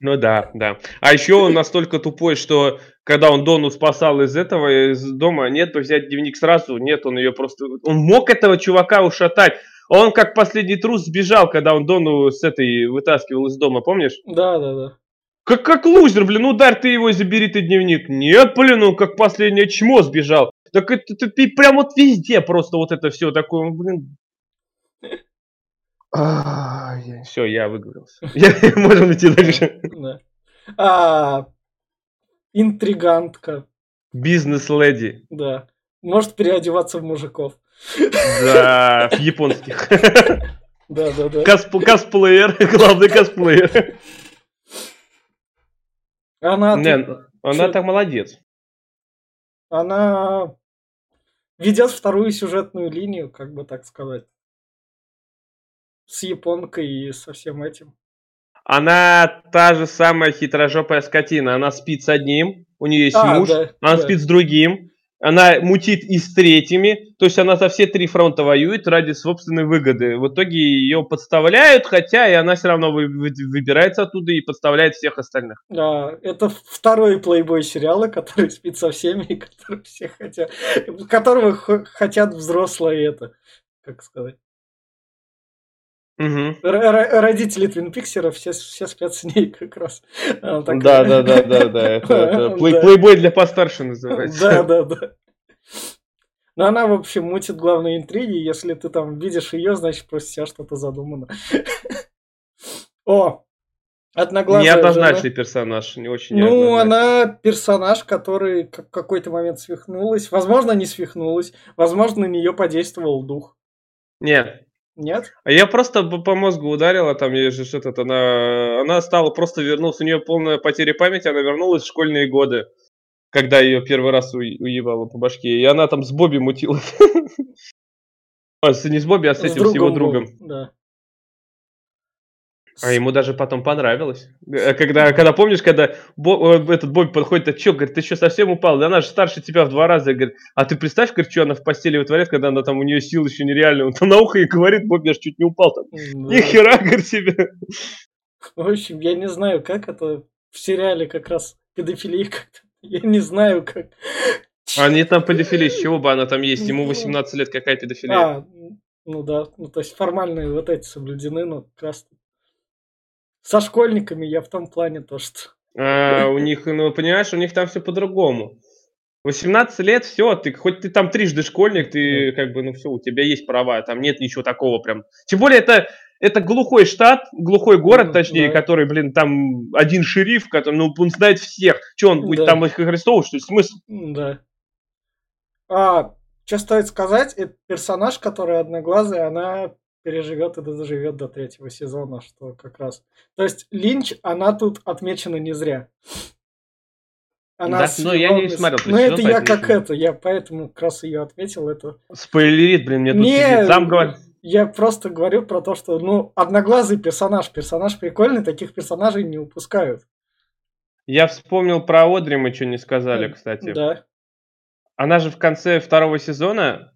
Ну да, да. А еще он настолько тупой, что когда он Дону спасал из этого, из дома, нет, взять дневник сразу, нет, он ее просто... Он мог этого чувака ушатать. Он как последний трус сбежал, когда он Дону с этой вытаскивал из дома, помнишь? Да, да, да. Как, как лузер, блин, ударь ты его и забери ты дневник. Нет, блин, он как последнее чмо сбежал. Так это ты, ты прям вот везде просто вот это все такое, блин. Все, я выговорился. Можем идти дальше. А, интригантка. Бизнес-леди. Да. Может переодеваться в мужиков. Да, в японских. Да, да, да. Косплеер, главный косплеер. Она, Не, она так молодец. Она ведет вторую сюжетную линию, как бы так сказать. С японкой и со всем этим. Она та же самая хитрожопая скотина. Она спит с одним, у нее есть а, муж, да, она да. спит с другим, она мутит и с третьими, то есть она за все три фронта воюет ради собственной выгоды. В итоге ее подставляют, хотя и она все равно вы, вы, выбирается оттуда и подставляет всех остальных. Да, это второй плейбой сериала, который спит со всеми, и который все хотят, которого хотят взрослые это, как сказать. Угу. Родители Твин Пиксера все, все спят с ней как раз. Да, да, да, да, да. Это, плейбой для постарше называется. Да, да, да. Но она, в общем, мутит главные интриги. Если ты там видишь ее, значит, просто себя что-то задумано. О, Одноглазая Неоднозначный жена. персонаж, не очень Ну, она персонаж, который в какой-то момент свихнулась. Возможно, не свихнулась. Возможно, на нее подействовал дух. Нет, нет? А я просто по мозгу ударила, там ей же что-то, она, она стала просто вернулась, у нее полная потеря памяти, она вернулась в школьные годы, когда ее первый раз у, уебала по башке, и она там с Бобби мутила. А, не с Бобби, а с этим, с его другом. Да. А ему даже потом понравилось. Э, когда, когда помнишь, когда Бо, э, этот Бобби подходит, а что, говорит, ты что, совсем упал? Да она же старше тебя в два раза. Говорит, а ты представь, говорит, что она в постели вытворяет, когда она там, у нее сил еще нереально. Он там на ухо и говорит, Бобби аж чуть не упал там. Да. Ни хера, говорит, себе. В общем, я не знаю, как это в сериале как раз педофилия как-то. Я не знаю, как. Они там педофилия, с чего бы она там есть? Ему 18 лет, какая педофилия? А, ну да, ну то есть формальные вот эти соблюдены, но как раз со школьниками я в том плане то, что... А, у них, ну, понимаешь, у них там все по-другому. 18 лет, все, ты хоть ты там трижды школьник, ты как бы, ну все, у тебя есть права, там нет ничего такого прям. Тем более это, это глухой штат, глухой город, точнее, да. который, блин, там один шериф, который, ну, он знает всех. Что, он будет да. там их арестовывать, что ли? Смысл? Да. А, что стоит сказать, это персонаж, который одноглазый, она переживет и доживет до третьего сезона, что как раз. То есть Линч, она тут отмечена не зря. Она да, но я не смотрел. Ну это я как это, я поэтому как раз ее отметил. Это... Спойлерит, блин, мне тут не, сам говорит. Я просто говорю про то, что, ну, одноглазый персонаж, персонаж прикольный, таких персонажей не упускают. Я вспомнил про Одри, мы что не сказали, кстати. Да. Она же в конце второго сезона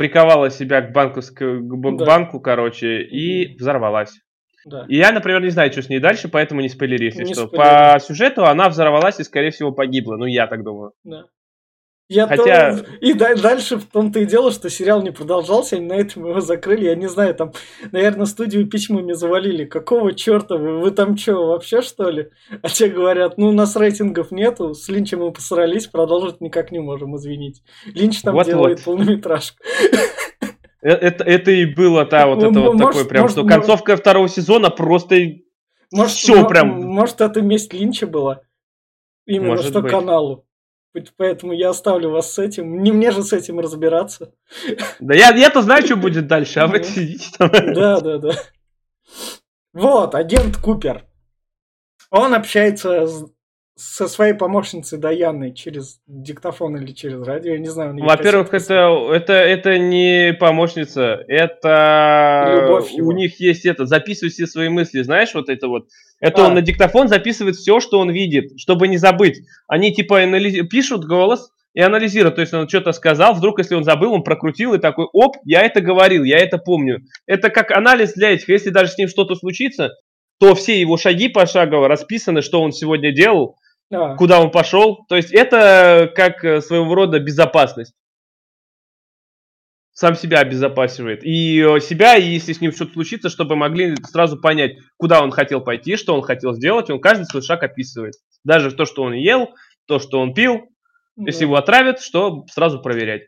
приковала себя к, банковскому, к Да. банку, короче, и взорвалась. Да. И я, например, не знаю, что с ней дальше, поэтому не спойлери, если Не что. спойлери. По сюжету она взорвалась и, скорее всего, погибла. Ну, я так думаю. Да. Я Хотя- то- И да- дальше в том-то и дело, что сериал не продолжался, они на этом его закрыли. Я не знаю, там, наверное, студию письмами завалили. Какого черта вы, вы там что, вообще что ли? А те говорят, ну у нас рейтингов нету, с Линчем мы посрались, продолжить никак не можем, извините. Линч там Вот-вот. делает полнометражку. Э- Это, это и было, да, вот Ну, это вот такое прям, что концовка второго сезона просто... Может, мо- прям. Может, это месть Линча была? Именно что каналу. Поэтому я оставлю вас с этим. Не мне же с этим разбираться. Да я, я-то знаю, что будет дальше, а вы Ну. сидите там. Да, да, да. Вот, агент Купер. Он общается с- со своей помощницей Даяной через диктофон или через радио, я не знаю. Во-первых, это, это, это не помощница, это Любовь его. у них есть это, записывай все свои мысли, знаешь, вот это вот. Это А. он на диктофон записывает все, что он видит, чтобы не забыть. Они типа анализи- пишут голос и анализируют, то есть он что-то сказал, вдруг, если он забыл, он прокрутил и такой, оп, я это говорил, я это помню. Это как анализ для этих, если даже с ним что-то случится, то все его шаги пошагово расписаны, что он сегодня делал, А, куда он пошел. То есть это как э, своего рода безопасность. Сам себя обезопасивает. И э, себя, и если с ним что-то случится, чтобы могли сразу понять, куда он хотел пойти, что он хотел сделать. Он каждый свой шаг описывает. Даже то, что он ел, то, что он пил. Если его отравят, что сразу проверять.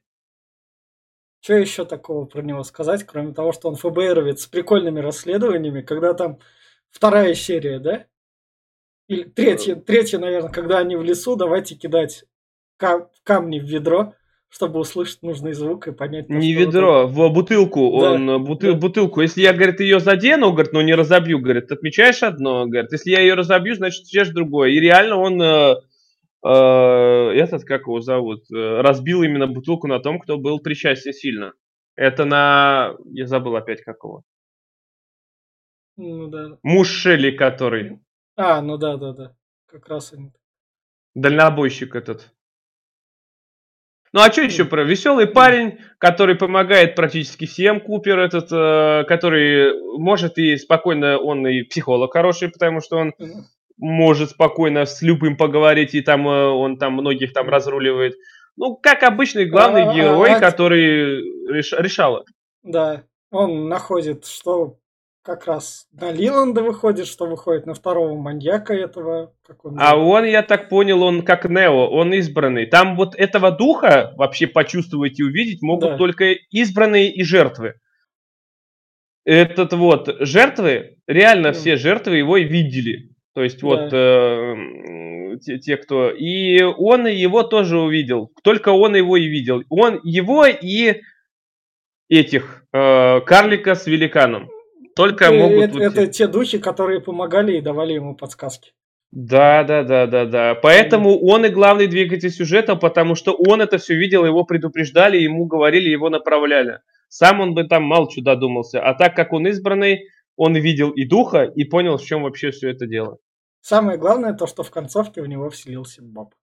Что еще такого про него сказать, кроме того, что он ФБРовец с прикольными расследованиями, когда там вторая серия, да? Или третья, третья, наверное, когда они в лесу, давайте кидать ка- камни в ведро, чтобы услышать нужный звук и понять... то, Не ведро, в бутылку. Да, Он э, бутыл- да. бутылку. Если я, говорит, ее задену, говорит, но не разобью, говорит, отмечаешь одно, говорит, если я ее разобью, значит, отмечаешь другое. И реально он э, э, этот, как его зовут, э, разбил именно бутылку на том, кто был причастен сильно. Это на... Я забыл опять какого. Ну да. Муж Шелли, который. А, ну да, да, да. Как раз они. Дальнобойщик этот. Ну а что еще про веселый парень, который помогает практически всем, Купер этот, э, который может и спокойно, он и психолог хороший, потому что он может спокойно с любым поговорить, и там э, он там многих там разруливает. Ну, как обычный главный А, а, герой, а- который реш- решала. Да, он находит, что как раз на Лиланда выходит, что выходит на второго маньяка этого, как он А он, я так понял, он как Нео, он избранный. Там вот этого духа вообще почувствовать и увидеть могут Да. только избранные и жертвы. Этот вот жертвы, реально Мгм. все жертвы его и видели. То есть вот Да. э, м, те, те, кто... И он его тоже увидел. Только он его и видел. Он его и этих э, карлика с великаном. Только Э, могут... это, вот это те- духи, которые помогали и давали ему подсказки. Да, да, да, да, да. Поэтому он и главный двигатель сюжета, потому что он это все видел, его предупреждали, ему говорили, его направляли. Сам он бы там мало додумался. А так как он избранный, он видел и духа, и понял, в чем вообще все это дело. Самое главное то, что в концовке в него вселился Боб.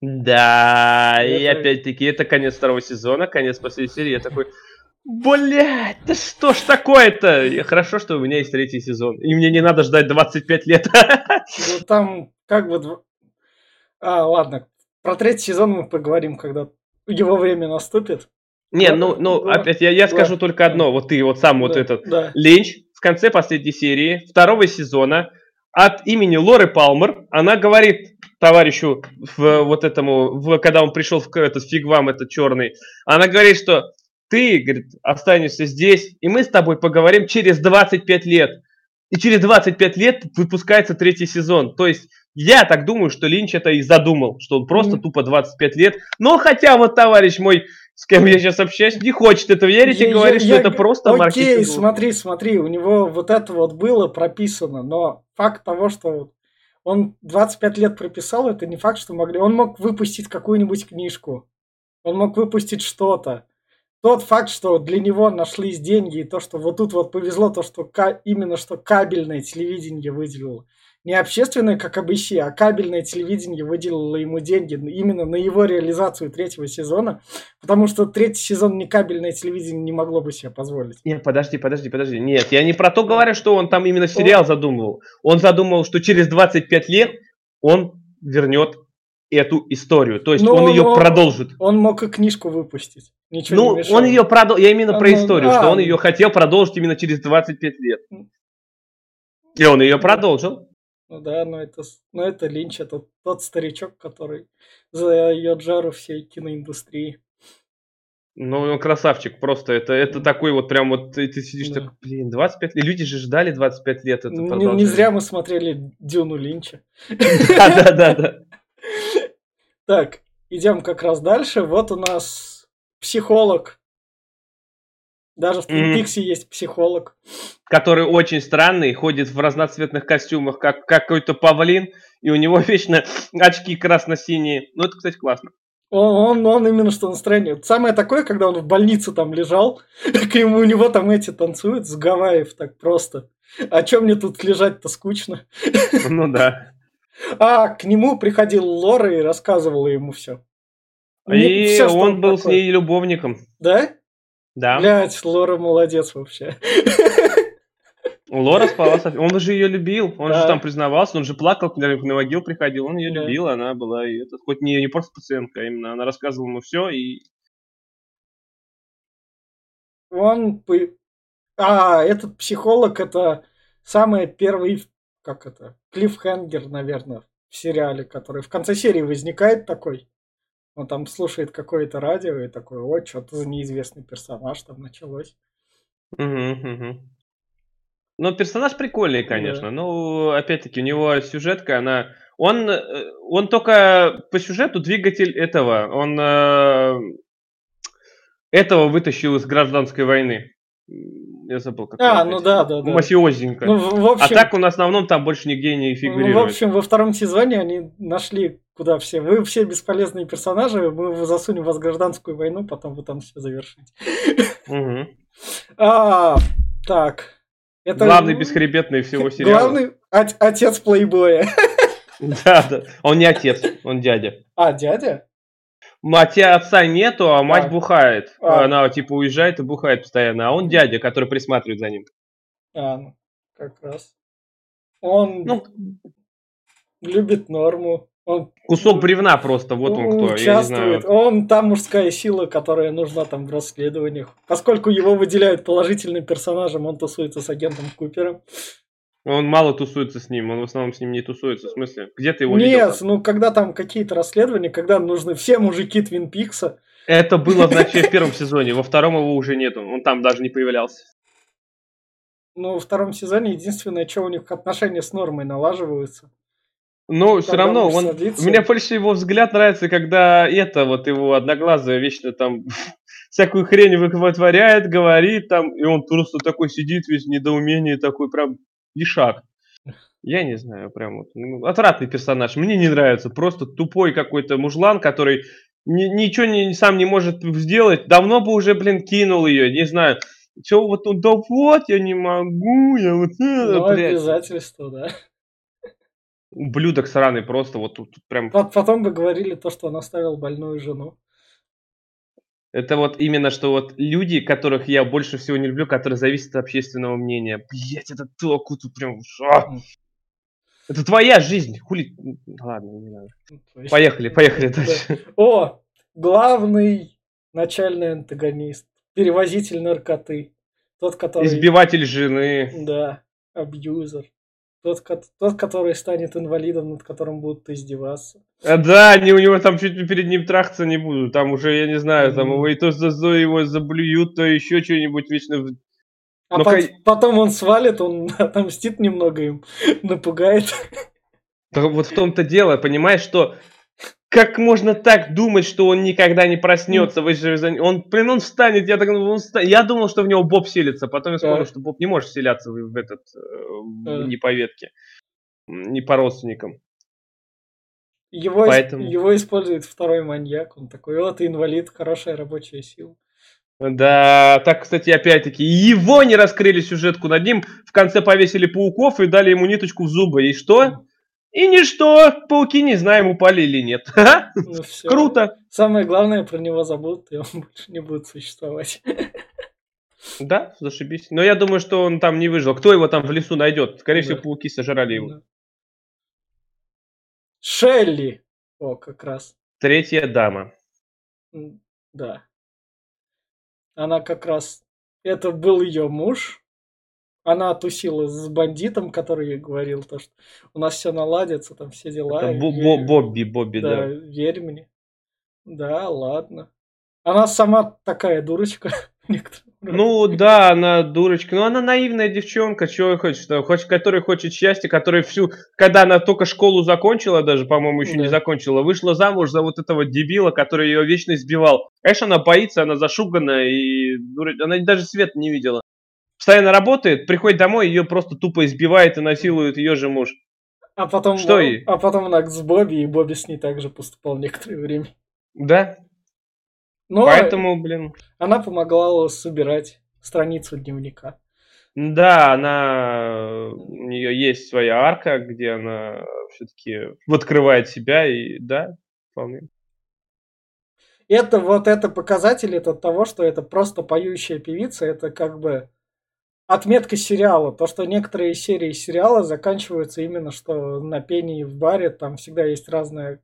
Да, и Это- опять-таки, это конец второго сезона, конец последней серии. Я такой, блядь, да что ж такое-то? Хорошо, что у меня есть третий сезон, и мне не надо ждать 25 лет. Ну, там как бы... А, ладно. Про третий сезон мы поговорим, когда его время наступит. Не, Да, ну, ну, да, опять, я, я да. скажу только одно, вот ты, вот сам вот Да, этот. Да. Линч в конце последней серии второго сезона от имени Лоры Палмер, она говорит товарищу, в, вот этому, в, когда он пришел в этот фиг вам, этот черный, она говорит, что ты, говорит, останешься здесь, и мы с тобой поговорим через 25 лет. И через 25 лет выпускается третий сезон. То есть я так думаю, что Линч это и задумал, что он просто Мгм. тупо 25 лет. Но хотя вот товарищ мой, с кем я сейчас общаюсь, не хочет это верить и Я- говорит, я- что я это просто Окей, маркетинг. смотри, смотри, у него вот это вот было прописано, но факт того, что он 25 лет прописал, это не факт, что могли... Он мог выпустить какую-нибудь книжку, он мог выпустить что-то. Тот факт, что для него нашлись деньги, и то, что вот тут вот повезло, то, что именно что кабельное телевидение выделило. Не общественное, как обычно, а кабельное телевидение выделило ему деньги именно на его реализацию третьего сезона, потому что третий сезон не кабельное телевидение не могло бы себе позволить. Нет, подожди, подожди, подожди. Нет, я не про то говорю, что он там именно сериал задумывал. Он задумывал, что через 25 лет он вернет эту историю. То есть Но он, он ее он, продолжит. Он мог и книжку выпустить. Ничего ну, не он ее продолжил. Я именно а, про историю, а, что он ее хотел продолжить именно через 25 лет. И он ее продолжил. Ну да, но это, но это Линч, это тот старичок, который зает жару всей киноиндустрии. Ну, он красавчик, просто это, это такой вот прям вот, ты, сидишь да. такой, блин, 25 лет, люди же ждали 25 лет это не, не зря мы смотрели Дюну Линча. Да-да-да. Так, идем как раз дальше. Вот у нас психолог. Даже в Twin Peaks есть психолог. Который очень странный, ходит в разноцветных костюмах, как какой-то павлин, и у него вечно очки красно-синие. Ну, это, кстати, классно. Он, он, он именно что настроение. Самое такое, когда он в больнице там лежал, к ему у него там эти танцуют с Гавайев так просто. А чем мне тут лежать-то скучно? Ну да. А к нему приходил Лора и рассказывала ему все. И все, он, он был такое. с ней любовником. Да? Да. Блять, Лора молодец вообще. Лора спала со... Он же ее любил, он да. же там признавался, он же плакал, когда на могил приходил, он ее да. любил, она была, и это, хоть не, не просто пациентка, а именно она рассказывала ему все, и... Он... А, этот психолог, это самый первый, как это, клиффхенгер, наверное, в сериале, который в конце серии возникает такой. Он там слушает какое-то радио и такой, о, что-то за неизвестный персонаж там началось. Угу, угу. Ну, персонаж прикольный, конечно. Да. Ну, опять-таки, у него сюжетка, она... Он, э, он только по сюжету двигатель этого. Он э, этого вытащил из гражданской войны. Я забыл, как А, ну да, да, да. Мафиозненько. Ну, в общем, а так он в основном там больше нигде не фигурирует. Ну, в общем, во втором сезоне они нашли, куда все. Вы все бесполезные персонажи, мы засунем вас в гражданскую войну, потом вы там все завершите. Угу. А, так. Это... Главный бесхребетный всего сериала. Главный отец плейбоя. Да, да. Он не отец, он дядя. А, дядя? Мать отца нету, а мать а. бухает. А. Она типа уезжает и бухает постоянно. А он дядя, который присматривает за ним. А, ну, как раз. Он ну, любит норму. Он Кусок бревна просто, вот он кто. Участвует. Он там мужская сила, которая нужна там в расследованиях. Поскольку его выделяют положительным персонажем, он тусуется с агентом Купером. Он мало тусуется с ним, он в основном с ним не тусуется. В смысле? Где ты его Нет, видел? ну когда там какие-то расследования, когда нужны все мужики Твин Пикса. Это было, значит, в первом сезоне, во втором его уже нету, он там даже не появлялся. Ну, во втором сезоне единственное, что у них отношения с Нормой налаживаются. Ну, все равно, он, мне больше его взгляд нравится, когда это, вот его одноглазая вечно там всякую хрень вытворяет, говорит там, и он просто такой сидит весь в недоумении, такой прям ишак. Я не знаю, прям вот, ну, отвратный персонаж, мне не нравится, просто тупой какой-то мужлан, который ни, ничего не, сам не может сделать, давно бы уже, блин, кинул ее, не знаю, что вот он, да вот, я не могу, я вот... Ну, обязательство, да. Ублюдок сраный просто, вот тут прям... Потом бы говорили то, что он оставил больную жену. Это вот именно, что вот люди, которых я больше всего не люблю, которые зависят от общественного мнения. Блять, это то, тут прям... А! Это твоя жизнь, хули... Ладно, не надо. Ну, поехали, поехали дальше. О, главный начальный антагонист. Перевозитель наркоты. Тот, который... Избиватель жены. Да, абьюзер. Тот, тот, который станет инвалидом, над которым будут издеваться. А, да, они у него там чуть перед ним трахаться не будут. Там уже, я не знаю, там его и то, то его заблюют, то еще что-нибудь вечно. А по- потом он свалит, он отомстит немного им, напугает. Так вот в том-то дело, понимаешь, что как можно так думать, что он никогда не проснется? Вы же, он, блин, он встанет. Я, так, он встанет. я думал, что в него Боб селится. Потом я вспомнил, что Боб не может селяться в, в этот, да. не по ветке, не по родственникам. Его, Поэтому... его использует второй маньяк. Он такой, вот инвалид, хорошая рабочая сила. Да, так, кстати, опять-таки, его не раскрыли сюжетку над ним, в конце повесили пауков и дали ему ниточку в зубы. И что? И ничто, пауки не знаем, упали или нет. Ну, Круто. Самое главное, про него забудут, и он больше не будет существовать. Да, зашибись. Но я думаю, что он там не выжил. Кто его там в лесу найдет? Скорее да. всего, пауки сожрали его. Да. Шелли. О, как раз. Третья дама. Да. Она как раз... Это был ее муж. Она тусила с бандитом, который говорил то, что у нас все наладится, там все дела. Это Бо Бобби, Бобби, да. Да, верь мне. Да, ладно. Она сама такая дурочка. Ну да, она дурочка, но она наивная девчонка, чего хочет, хочет, которая хочет счастья, которая всю, когда она только школу закончила, даже, по-моему, еще да. не закончила, вышла замуж за вот этого дебила, который ее вечно избивал. Конечно, она боится, она зашуганная и она даже свет не видела. Постоянно работает, приходит домой, ее просто тупо избивает и насилует ее же муж. А потом, Что ей? а потом она с Бобби, и Бобби с ней также поступал некоторое время. Да, но Поэтому, блин. Она помогла собирать страницу дневника. Да, она у нее есть своя арка, где она все-таки открывает себя, и да, вполне. Это вот это показатель это того, что это просто поющая певица, это как бы отметка сериала. То, что некоторые серии сериала заканчиваются именно что на пении в баре, там всегда есть разные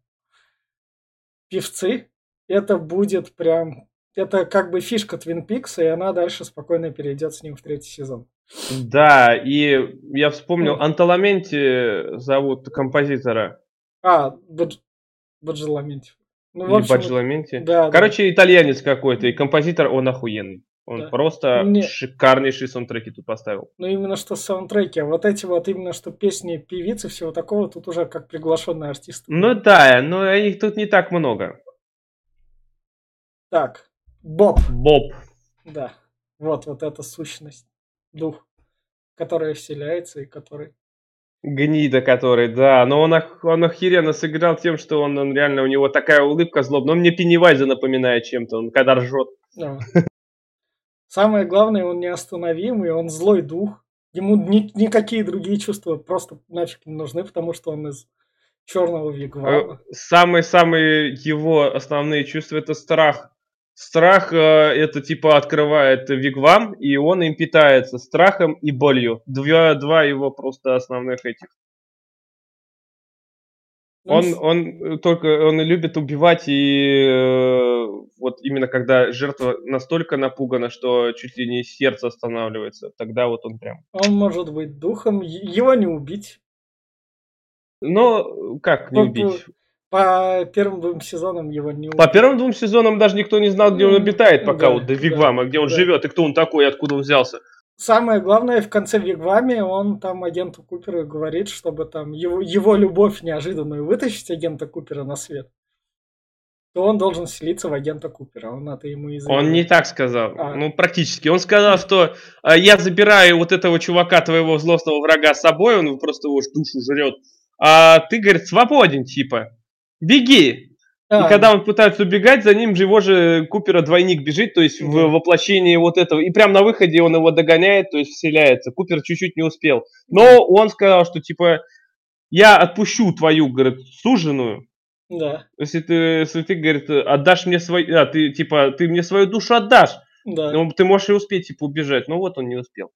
певцы, это будет прям... Это как бы фишка Твин Пикса, и она дальше спокойно перейдет с ним в третий сезон. Да, и я вспомнил. Анталаменти зовут композитора. А, Бадж... Баджеламенти. Ну, Или общем, Баджеламенти. Да, Короче, да. итальянец какой-то, и композитор, он охуенный. Он да. просто Мне... шикарнейшие саундтреки тут поставил. Ну, именно что саундтреки, а вот эти вот именно что песни певицы, всего такого, тут уже как приглашенные артисты. Ну да, но их тут не так много. Так, Боб. Боб. Да. Вот, вот эта сущность. Дух, которая вселяется и который... Гнида который, да. Но он, он охеренно сыграл тем, что он, он реально, у него такая улыбка злобная. Он мне Пеннивайза напоминает чем-то, он когда ржет. Да. Самое главное, он неостановимый, он злой дух. Ему ни, никакие другие чувства просто нафиг не нужны, потому что он из черного вигвама. Самые-самые его основные чувства это страх. Страх э, это типа открывает вигвам, и он им питается страхом и болью. Два, два его просто основных этих. Ну, он, он только он любит убивать, и э, вот именно когда жертва настолько напугана, что чуть ли не сердце останавливается, тогда вот он прям. Он может быть духом, его не убить. Но как не убить? По первым двум сезонам его не убили. По первым двум сезонам даже никто не знал, где он обитает, пока да, вот до Вигвама, да, где он да. живет, и кто он такой, и откуда он взялся. Самое главное, в конце Вигваме он там агенту Купера говорит, чтобы там его, его любовь неожиданную вытащить агента Купера на свет то он должен селиться в агента Купера. Он это ему известно. Он не так сказал. А. Ну, практически. Он сказал, что э, я забираю вот этого чувака, твоего злостного врага, с собой, он просто его душу жрет. А ты, говорит, свободен, типа беги! И когда он пытается убегать, за ним же его же Купера двойник бежит, то есть в воплощении вот этого. И прямо на выходе он его догоняет, то есть вселяется. Купер чуть-чуть не успел. Но он сказал, что типа я отпущу твою, говорит, суженую. Да. Если ты, если ты, говорит, отдашь мне свою, а, ты, типа, ты мне свою душу отдашь. Да. Ну, ты можешь и успеть, типа, убежать. Ну, вот он не успел.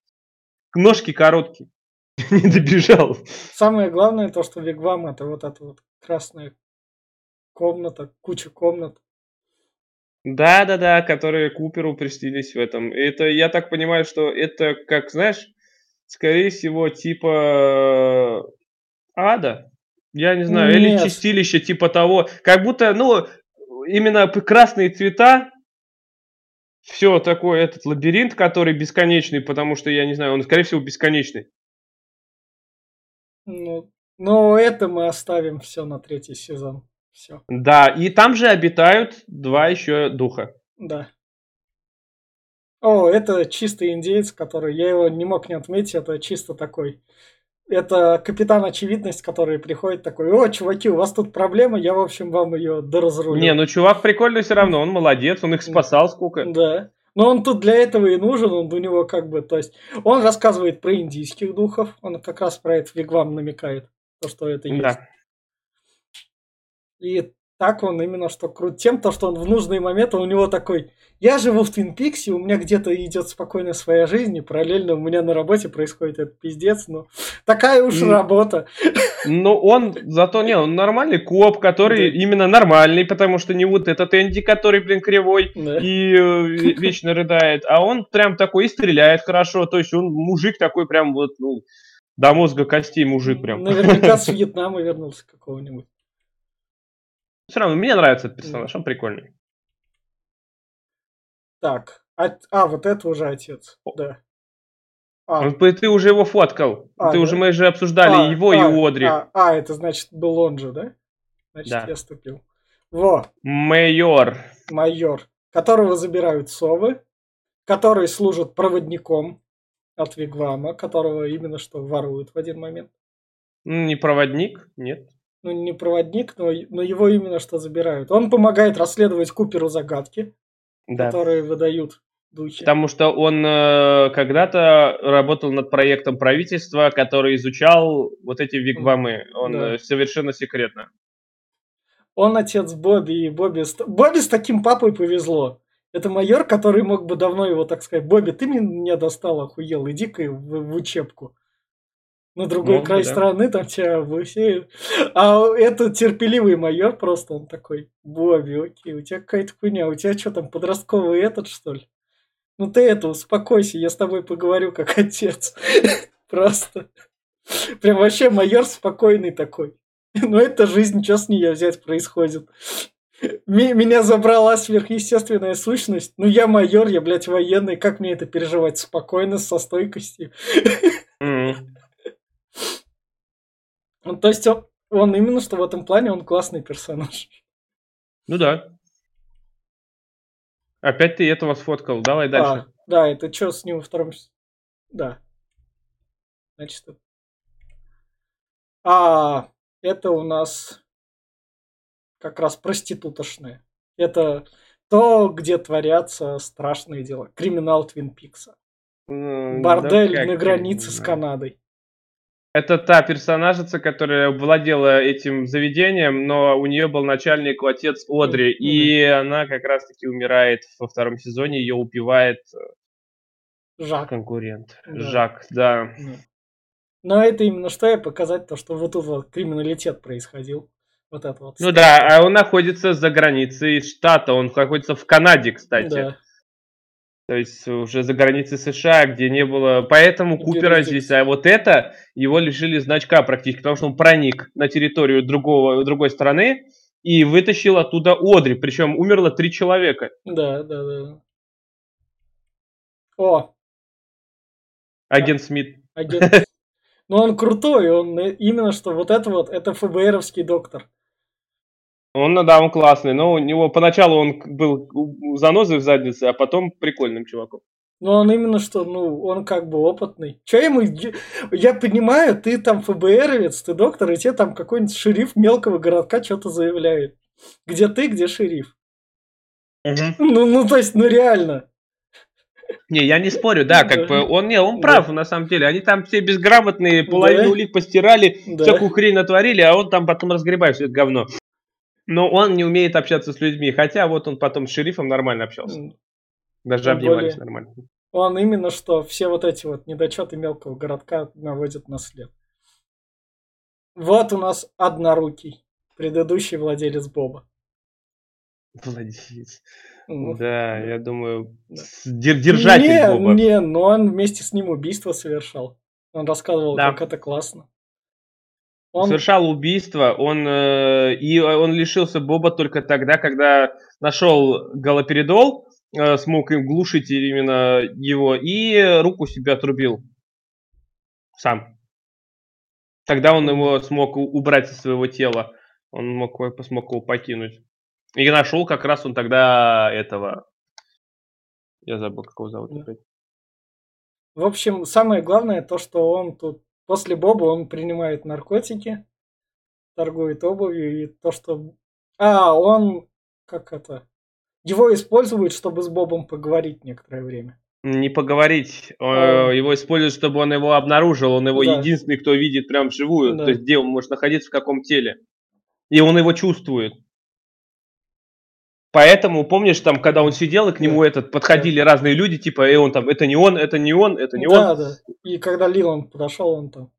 Ножки короткие. не добежал. Самое главное то, что Вигвам это вот эта вот красная комната, куча комнат. Да-да-да, которые Куперу приснились в этом. Это, я так понимаю, что это, как, знаешь, скорее всего, типа ада. Я не знаю, Нет. или чистилище типа того. Как будто, ну, именно красные цвета, все такое, этот лабиринт, который бесконечный, потому что, я не знаю, он, скорее всего, бесконечный. Ну, но это мы оставим все на третий сезон. Все. Да, и там же обитают два еще духа. Да. О, это чистый индеец, который, я его не мог не отметить, это чисто такой. Это капитан очевидность, который приходит такой, о, чуваки, у вас тут проблема, я, в общем, вам ее доразрулю. Не, ну чувак прикольный все равно, он молодец, он их спасал сколько. Да. Но он тут для этого и нужен, он у него как бы, то есть, он рассказывает про индийских духов, он как раз про это вигвам намекает, то, что это есть. Да. И так он именно что крут тем, то, что он в нужные моменты, у него такой, я живу в Твин Пиксе, у меня где-то идет спокойная своя жизнь, и параллельно у меня на работе происходит этот пиздец, но такая уж mm. работа. Ну, он, зато не, он нормальный коп, который да. именно нормальный, потому что не вот этот Энди, который, блин, кривой да. и э, вечно рыдает, а он прям такой и стреляет хорошо, то есть он мужик такой прям вот, ну, до мозга костей мужик прям. Наверняка с Вьетнама вернулся какого-нибудь. Все равно, мне нравится этот персонаж, он прикольный. Так, а, а вот это уже отец, да. А. Ты уже его фоткал. А, ты да? уже мы же обсуждали а, его а, и Одри. А, а, это значит был он же, да? Значит, да. я ступил. Во. Майор. Майор, которого забирают совы, который служит проводником от Вигвама, которого именно что воруют в один момент. Не проводник, нет ну, не проводник, но, но его именно что забирают. Он помогает расследовать Куперу загадки, да. которые выдают духи. Потому что он э, когда-то работал над проектом правительства, который изучал вот эти вигвамы. Он да. э, совершенно секретно. Он отец Бобби, и Бобби... Бобби с таким папой повезло. Это майор, который мог бы давно его, так сказать, Бобби, ты меня достал, охуел, иди-ка в, в учебку на другой Мог край бы, да. страны, там тебя высеют. А этот терпеливый майор просто, он такой, Бобби, окей, у тебя какая-то хуйня, у тебя что там, подростковый этот, что ли? Ну ты это, успокойся, я с тобой поговорю как отец. Просто. Прям вообще майор спокойный такой. Ну это жизнь, что с нее взять происходит? Меня забрала сверхъестественная сущность. Ну я майор, я, блядь, военный. Как мне это переживать спокойно, со стойкостью? Mm-hmm. Ну, то есть он, он именно что в этом плане он классный персонаж. Ну да. Опять ты этого сфоткал. Давай дальше. А, да, это что с ним во втором... Да. Значит, а, это у нас как раз проститутошные. Это то, где творятся страшные дела. Криминал Твин Пикса. Бордель да на границе с Канадой. Это та персонажица, которая владела этим заведением, но у нее был начальник отец Одри, mm-hmm. и она как раз-таки умирает во втором сезоне, ее убивает э, Жак. конкурент. Да. Жак, да. Но это именно что и показать то, что вот тут вот криминалитет происходил. Вот это вот. Ну да, а он находится за границей штата, он находится в Канаде, кстати. Да. То есть уже за границей США, где не было... Поэтому Купера здесь, а вот это, его лишили значка практически, потому что он проник на территорию другого, другой страны и вытащил оттуда Одри. Причем умерло три человека. Да, да, да. О! Агент Смит. Агент. Ну он крутой, он именно что вот это вот, это ФБРовский доктор. Он, ну да, он классный, но у него поначалу он был занозой в заднице, а потом прикольным чуваком. Ну, он именно что, ну, он как бы опытный. Че ему... Я понимаю, ты там ФБРовец, ты доктор, и тебе там какой-нибудь шериф мелкого городка что-то заявляет. Где ты, где шериф? Угу. Ну, ну, то есть, ну, реально. Не, я не спорю, да, как бы он не, он прав да. на самом деле. Они там все безграмотные, половину да. улик постирали, да. всякую хрень натворили, а он там потом разгребает все это говно. Но он не умеет общаться с людьми, хотя вот он потом с шерифом нормально общался. Даже Тем обнимались более, нормально. Он именно что все вот эти вот недочеты мелкого городка наводит на след. Вот у нас однорукий, предыдущий владелец Боба. Владелец. Ну, да, я думаю, да. держатель не, Боба. Не, но он вместе с ним убийство совершал. Он рассказывал, да. как это классно. Он... Совершал убийство, он, э, и он лишился Боба только тогда, когда нашел галоперидол, э, смог им глушить именно его, и руку себе отрубил сам. Тогда он его смог убрать из своего тела, он мог, смог его покинуть. И нашел как раз он тогда этого, я забыл, как его зовут. В общем, самое главное то, что он тут После Боба он принимает наркотики, торгует обувью и то, что... А, он... Как это? Его используют, чтобы с Бобом поговорить некоторое время. Не поговорить. А. Его используют, чтобы он его обнаружил. Он его Да. единственный, кто видит прям вживую. Да. То есть, где он может находиться, в каком теле. И он его чувствует. Поэтому, помнишь, там, когда он сидел, и к нему этот подходили разные люди, типа, и он там, это не он, это не он, это не да, он. да. И когда Лиланд подошел, он там.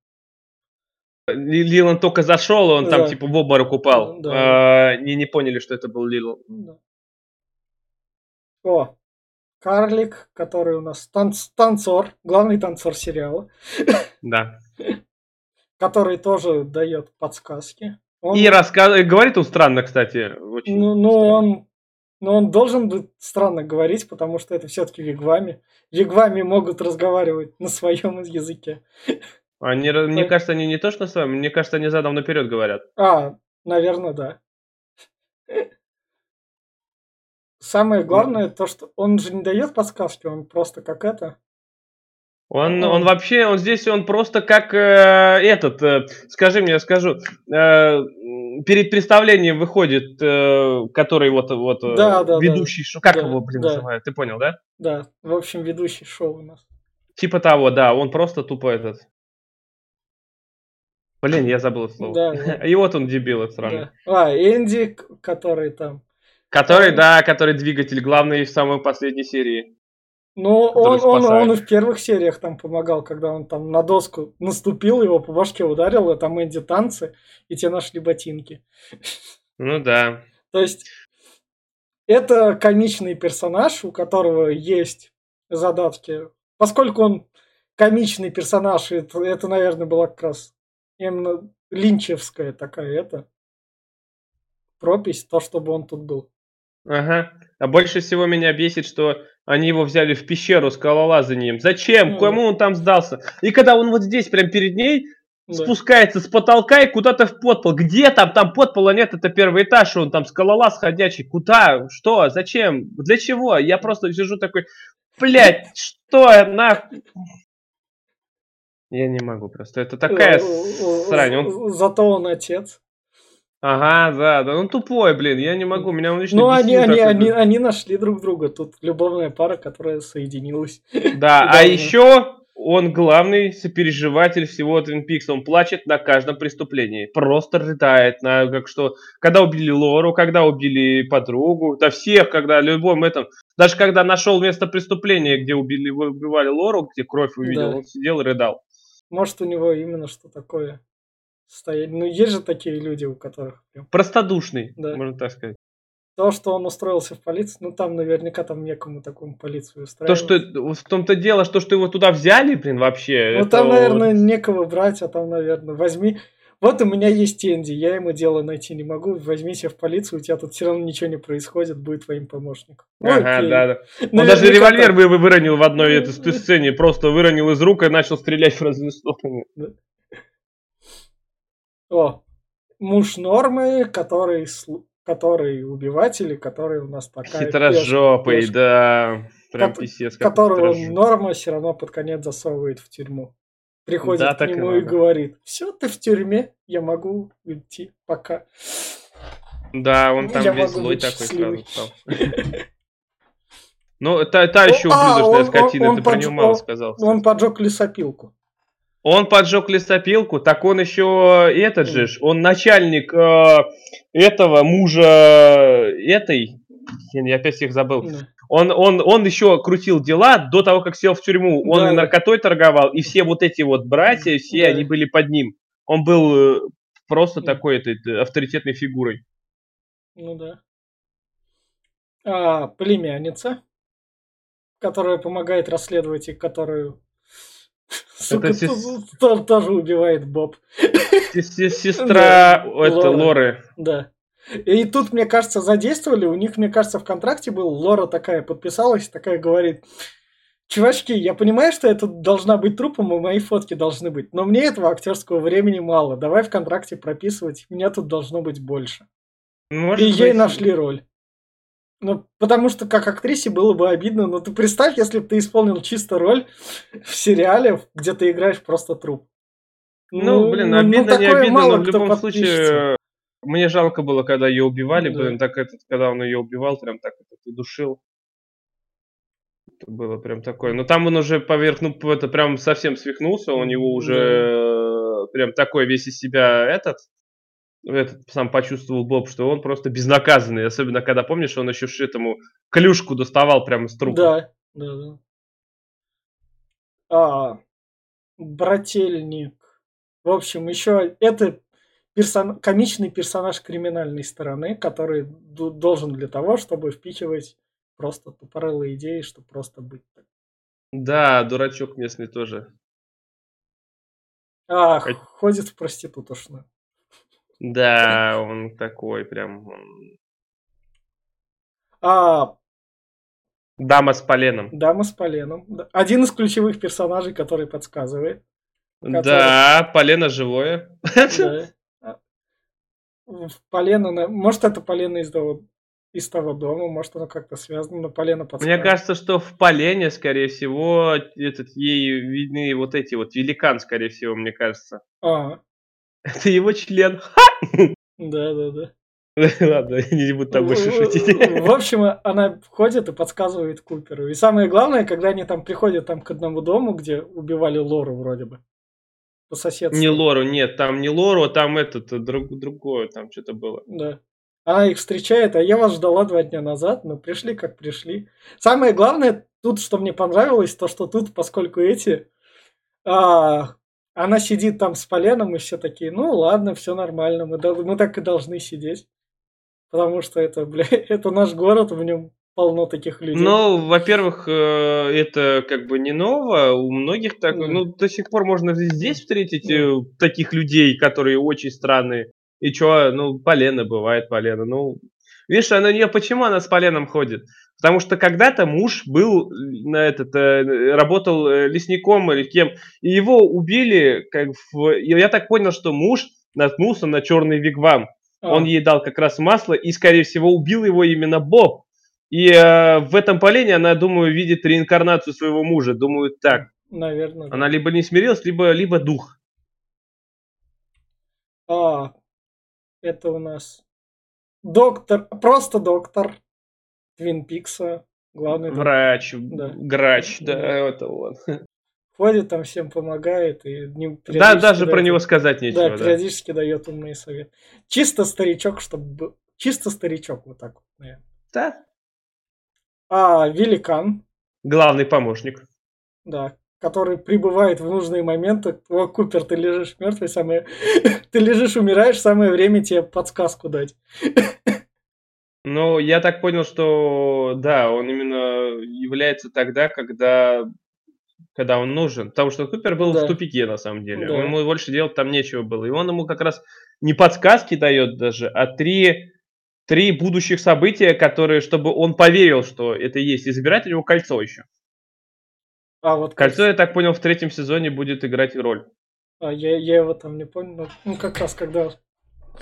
Ли- Лиланд только зашел, он там, Да. типа, в обморок упал. Да. А, не, не поняли, что это был Лиланд. Да. О, Карлик, который у нас танц- танцор, главный танцор сериала, Да. который тоже дает подсказки. Он, И рассказывает, говорит он странно, кстати. Очень ну, ну, он, ну, он должен быть странно говорить, потому что это все-таки вигвами. Вигвами могут разговаривать на своем языке. Они, мне кажется, они не то, что с вами, мне кажется, они задом наперед говорят. А, наверное, да. Самое главное то, что он же не дает подсказки, он просто как это. Он, он вообще, он здесь, он просто как э, этот, э, скажи мне, я скажу, э, перед представлением выходит, э, который вот, вот э, Да, да, да. ведущий, шо- как Да, его, блин, да. называют, ты понял, да? Да, в общем, ведущий шоу у нас. Типа того, да, он просто тупо этот. Блин, я забыл это слово. Да, вот. И вот он дебил, этот сраный. Да. А, Энди, который там. Который, Да. да, который двигатель главный в самой последней серии. Ну, он, он, он и в первых сериях там помогал, когда он там на доску наступил, его по башке ударил, и там Энди танцы, и те нашли ботинки. Ну да. То есть, это комичный персонаж, у которого есть задатки. Поскольку он комичный персонаж, это, это наверное, была как раз именно линчевская такая это пропись, то, чтобы он тут был. Ага. А больше всего меня бесит, что они его взяли в пещеру скалолазанием. Зачем? Ну. Кому он там сдался? И когда он вот здесь, прям перед ней, Да. спускается с потолка и куда-то в подпол. Где там? Там подпола нет, это первый этаж, он там скалолаз ходячий. Куда? Что? Зачем? Для чего? Я просто сижу такой, блядь, что на... Я не могу просто. Это такая Э, э, срань. э, Он- Зато он отец. Ага, да, да, он тупой, блин, я не могу, меня он лично Ну, они, они, они, они нашли друг друга. Тут любовная пара, которая соединилась. Да, а еще он главный сопереживатель всего Twin Peaks. Он плачет на каждом преступлении. Просто рыдает. На, как что, когда убили Лору, когда убили подругу. Да всех, когда любом этом. Даже когда нашел место преступления, где убили, убивали Лору, где кровь увидел, Да. он сидел и рыдал. Может, у него именно что такое стоять. Ну, есть же такие люди, у которых прям... Простодушный, Да. можно так сказать. То, что он устроился в полицию, ну, там наверняка там некому такому полицию То, устраивать. что вот в том-то дело, что, что его туда взяли, блин, вообще. Ну, там, вот- наверное, некого брать, а там, наверное, возьми... Вот у меня есть Энди, я ему дело найти не могу, возьмите в полицию, у тебя тут все равно ничего не происходит, будет твоим помощником. Ага, окей. да, да. Он даже револьвер так. вы, вы выронил в одной этой сц- сцене, просто выронил из рук и начал стрелять в разные стороны. О, муж Нормы, который, который убиватель, и который у нас такая... Хитрожопый, да. Прям писец. Которого хитрожопый. Норма все равно под конец засовывает в тюрьму. Приходит Да, к и нему и надо. говорит, все, ты в тюрьме, я могу уйти пока. Да, он там Я весь злой такой счастливый. сразу стал. Ну, та, та еще А, ублюдочная он- скотина, ты про него мало сказал. Он поджег лесопилку. Он поджег лесопилку, так он еще этот же, он начальник э, этого мужа этой, я опять всех забыл. Он, он, он еще крутил дела до того, как сел в тюрьму. Он Да, и наркотой торговал, и все вот эти вот братья, все Да. они были под ним. Он был э, просто такой этой, э, авторитетной фигурой. Ну да. А, племянница, которая помогает расследовать и которую... Сука, сес- то- то- тоже убивает Боб. Се- се- Сестра это, Лора. Лоры. Да. И тут, мне кажется, задействовали. У них, мне кажется, в контракте был. Лора такая подписалась, такая говорит. Чувачки, я понимаю, что это должна быть трупом, и мои фотки должны быть. Но мне этого актерского времени мало. Давай в контракте прописывать. Меня тут должно быть больше. Может и ей быть, нашли роль. Ну, потому что как актрисе было бы обидно. Но ты представь, если бы ты исполнил чисто роль в сериале, где ты играешь просто труп. Ну, блин, обидно, не такое обидно, но в любом случае мне жалко было, когда ее убивали, Да. блин, так этот, когда он ее убивал, прям так этот, и душил. Это было прям такое. Но там он уже поверх, ну, это прям совсем свихнулся, у него уже э, прям такой весь из себя этот, этот сам почувствовал Боб, что он просто безнаказанный. Особенно, когда, помнишь, он еще этому клюшку доставал прямо из трупа. Да, да, да. А, брательник. В общем, еще это персон... комичный персонаж криминальной стороны, который должен для того, чтобы впихивать просто тупорылые идеи, чтобы просто быть. так. Да, дурачок местный тоже. А, Хоть- ходит в проститутошную. Да, он такой прям... А, Дама с поленом. дама с поленом. Один из ключевых персонажей, который подсказывает. Да, полено живое. Да. Полено, может, это полено из того, из того дома, может, оно как-то связано, но полено Мне подсказывает. кажется, что в полене, скорее всего, этот, ей видны вот эти вот великан, скорее всего, мне кажется. А, Это его член. да, да, да. Ладно, я не буду там больше шутить. В общем, она ходит и подсказывает Куперу. И самое главное, когда они там приходят там к одному дому, где убивали Лору вроде бы. По соседству. Не Лору, нет, там не Лору, там этот, друг, другое, там что-то было. Да. Она их встречает, а я вас ждала два дня назад, но пришли как пришли. Самое главное тут, что мне понравилось, то, что тут, поскольку эти... а, она сидит там с поленом, и все такие, ну ладно, все нормально, мы, мы так и должны сидеть. Потому что это, бля, это наш город, в нем полно таких людей. Ну, во-первых, э, это как бы не ново, у многих так, Да. ну, до сих пор можно здесь встретить э, таких людей, которые очень странные. И чё, ну, полено бывает, полено, ну... Видишь, она не почему она с поленом ходит? Потому что когда-то муж был на этот, э, работал э, лесником или кем, и его убили, как в... Я так понял, что муж наткнулся на черный вигвам. А, Он ей дал как раз масло, и, скорее всего, убил его именно Боб. И э, в этом полене она, думаю, видит реинкарнацию своего мужа. Думаю, так. наверное. да. Она либо не смирилась, либо, либо дух. А, это у нас доктор, просто доктор Твин Пикса, главный доктор. Врач, Да. грач, да, Да. это он. Ходит там всем помогает и не Да, даже про дает- него сказать Да, нечего. Да, периодически дает умные советы. Чисто старичок, чтобы чисто старичок вот так вот, наверное. Да. А великан, Главный помощник. да, который прибывает в нужные моменты. О, Купер, ты лежишь мертвый, самое... ты лежишь, умираешь, самое время тебе подсказку дать. Ну, я так понял, что да, он именно является тогда, когда, когда он нужен. Потому что Купер был Да. в тупике, на самом деле. Да. Ему больше делать там нечего было. И он ему как раз не подсказки дает даже, а три, три будущих события, которые, чтобы он поверил, что это есть. И забирает у него кольцо еще. А вот Кольцо, я так понял, в третьем сезоне будет играть роль. А, я, я его там не понял. Ну, как раз когда...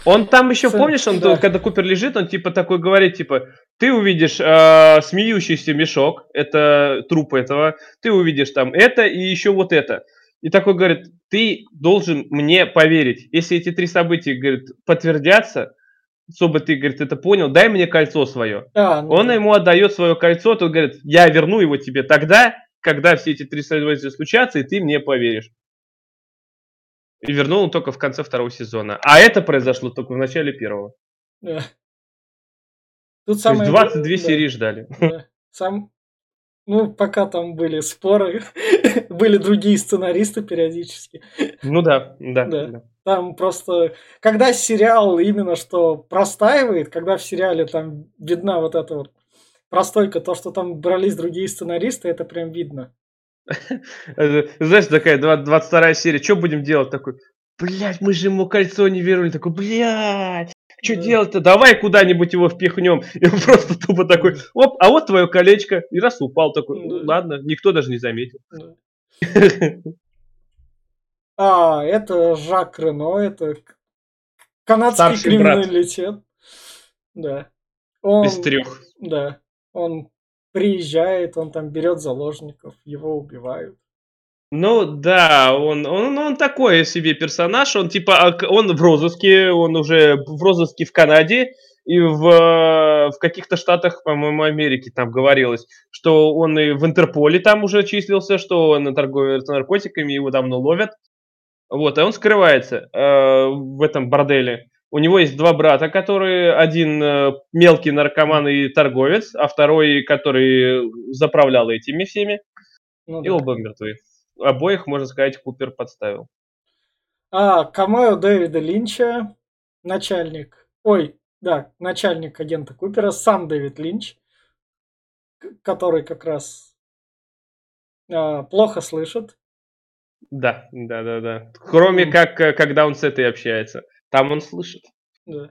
Он там еще, Ц- помнишь, он, да. когда Купер лежит, он типа такой говорит, типа, ты увидишь э, смеющийся мешок, это труп этого, ты увидишь там это и еще вот это. И такой говорит, ты должен мне поверить. Если эти три события, говорит, подтвердятся, чтобы ты, говорит, это понял, дай мне кольцо свое. А, ну Он ему отдает свое кольцо, тот говорит, я верну его тебе тогда, когда все эти три события случатся, и ты мне поверишь. И вернул он только в конце второго сезона. А это произошло только в начале первого. Да. Тут То есть самое... 22 да, серии ждали. да. Сам... Ну, пока там были споры, были другие сценаристы периодически. Ну да, да. Да. да. Там просто, когда сериал именно что простаивает, когда в сериале там видна вот эта вот простойка, то, что там брались другие сценаристы, это прям видно. Знаешь, такая два- 22 серия, что будем делать? Такой, блядь, мы же ему кольцо не вернули. Такой, блядь, что делать-то? Давай куда-нибудь его впихнем. И он просто тупо такой, оп, а вот твое колечко. И раз упал такой, ну ладно, никто даже не заметил. А, это Жак Рено, это канадский Старший брат. криминалитет. Да. Он, Из трех. да, он приезжает, он там берет заложников, его убивают. Ну да, он, он, он такой себе персонаж, он типа, а, он в розыске, он уже в розыске в Канаде, и в, в каких-то штатах, по-моему, Америки там говорилось, что он и в Интерполе там уже числился, что он торгует наркотиками, его давно ловят. Вот, и он скрывается э, в этом борделе. У него есть два брата, которые один э, мелкий наркоман и торговец, а второй, который заправлял этими всеми. Ну, и да. оба мертвы. Обоих, можно сказать, Купер подставил. А, камео Дэвида Линча, начальник. Ой, да, начальник агента Купера, сам Дэвид Линч, который как раз а, плохо слышит. Да, да, да, да. Кроме как, э, когда он с этой общается. Там он слышит. Да.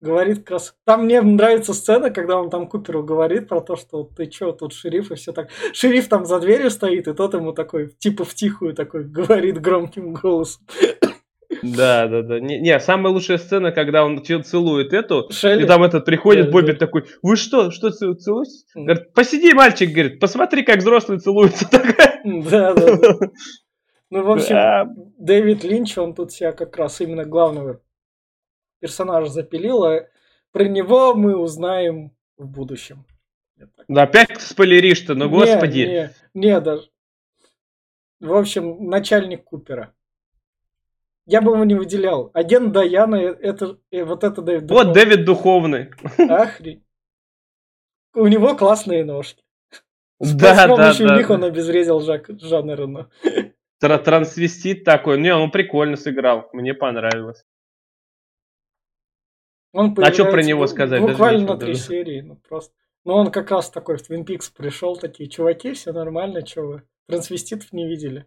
Говорит как раз... Там мне нравится сцена, когда он там Куперу говорит про то, что ты чё, тут шериф и все так. Шериф там за дверью стоит, и тот ему такой, типа втихую такой, говорит громким голосом. Да, да, да. Не, не, самая лучшая сцена, когда он целует эту, Шелли? и там этот приходит, да, Бобби да. такой, вы что, что целуетесь? Mm. Говорит, посиди, мальчик, говорит, посмотри, как взрослые целуются. Да, да, да. Ну, в общем, да. Дэвид Линч, он тут себя как раз именно главного персонажа запилил, а про него мы узнаем в будущем. Да, опять спойлеришь-то, ну господи. Не, не, даже. В общем, начальник Купера. Я бы его не выделял. Агент Даяна, это, э, вот это Дэвид Вот Дэвид Духовный. Ахри. У него классные ножки. Да, С помощью да, них он обезвредил Жак, Жана Рено. Трансвестит такой. Не, он прикольно сыграл. Мне понравилось. Он а что про него сказать? Буквально на три серии. Ну, просто. Но он как раз такой в Twin Peaks пришел, такие, чуваки, все нормально, что вы? Трансвеститов не видели.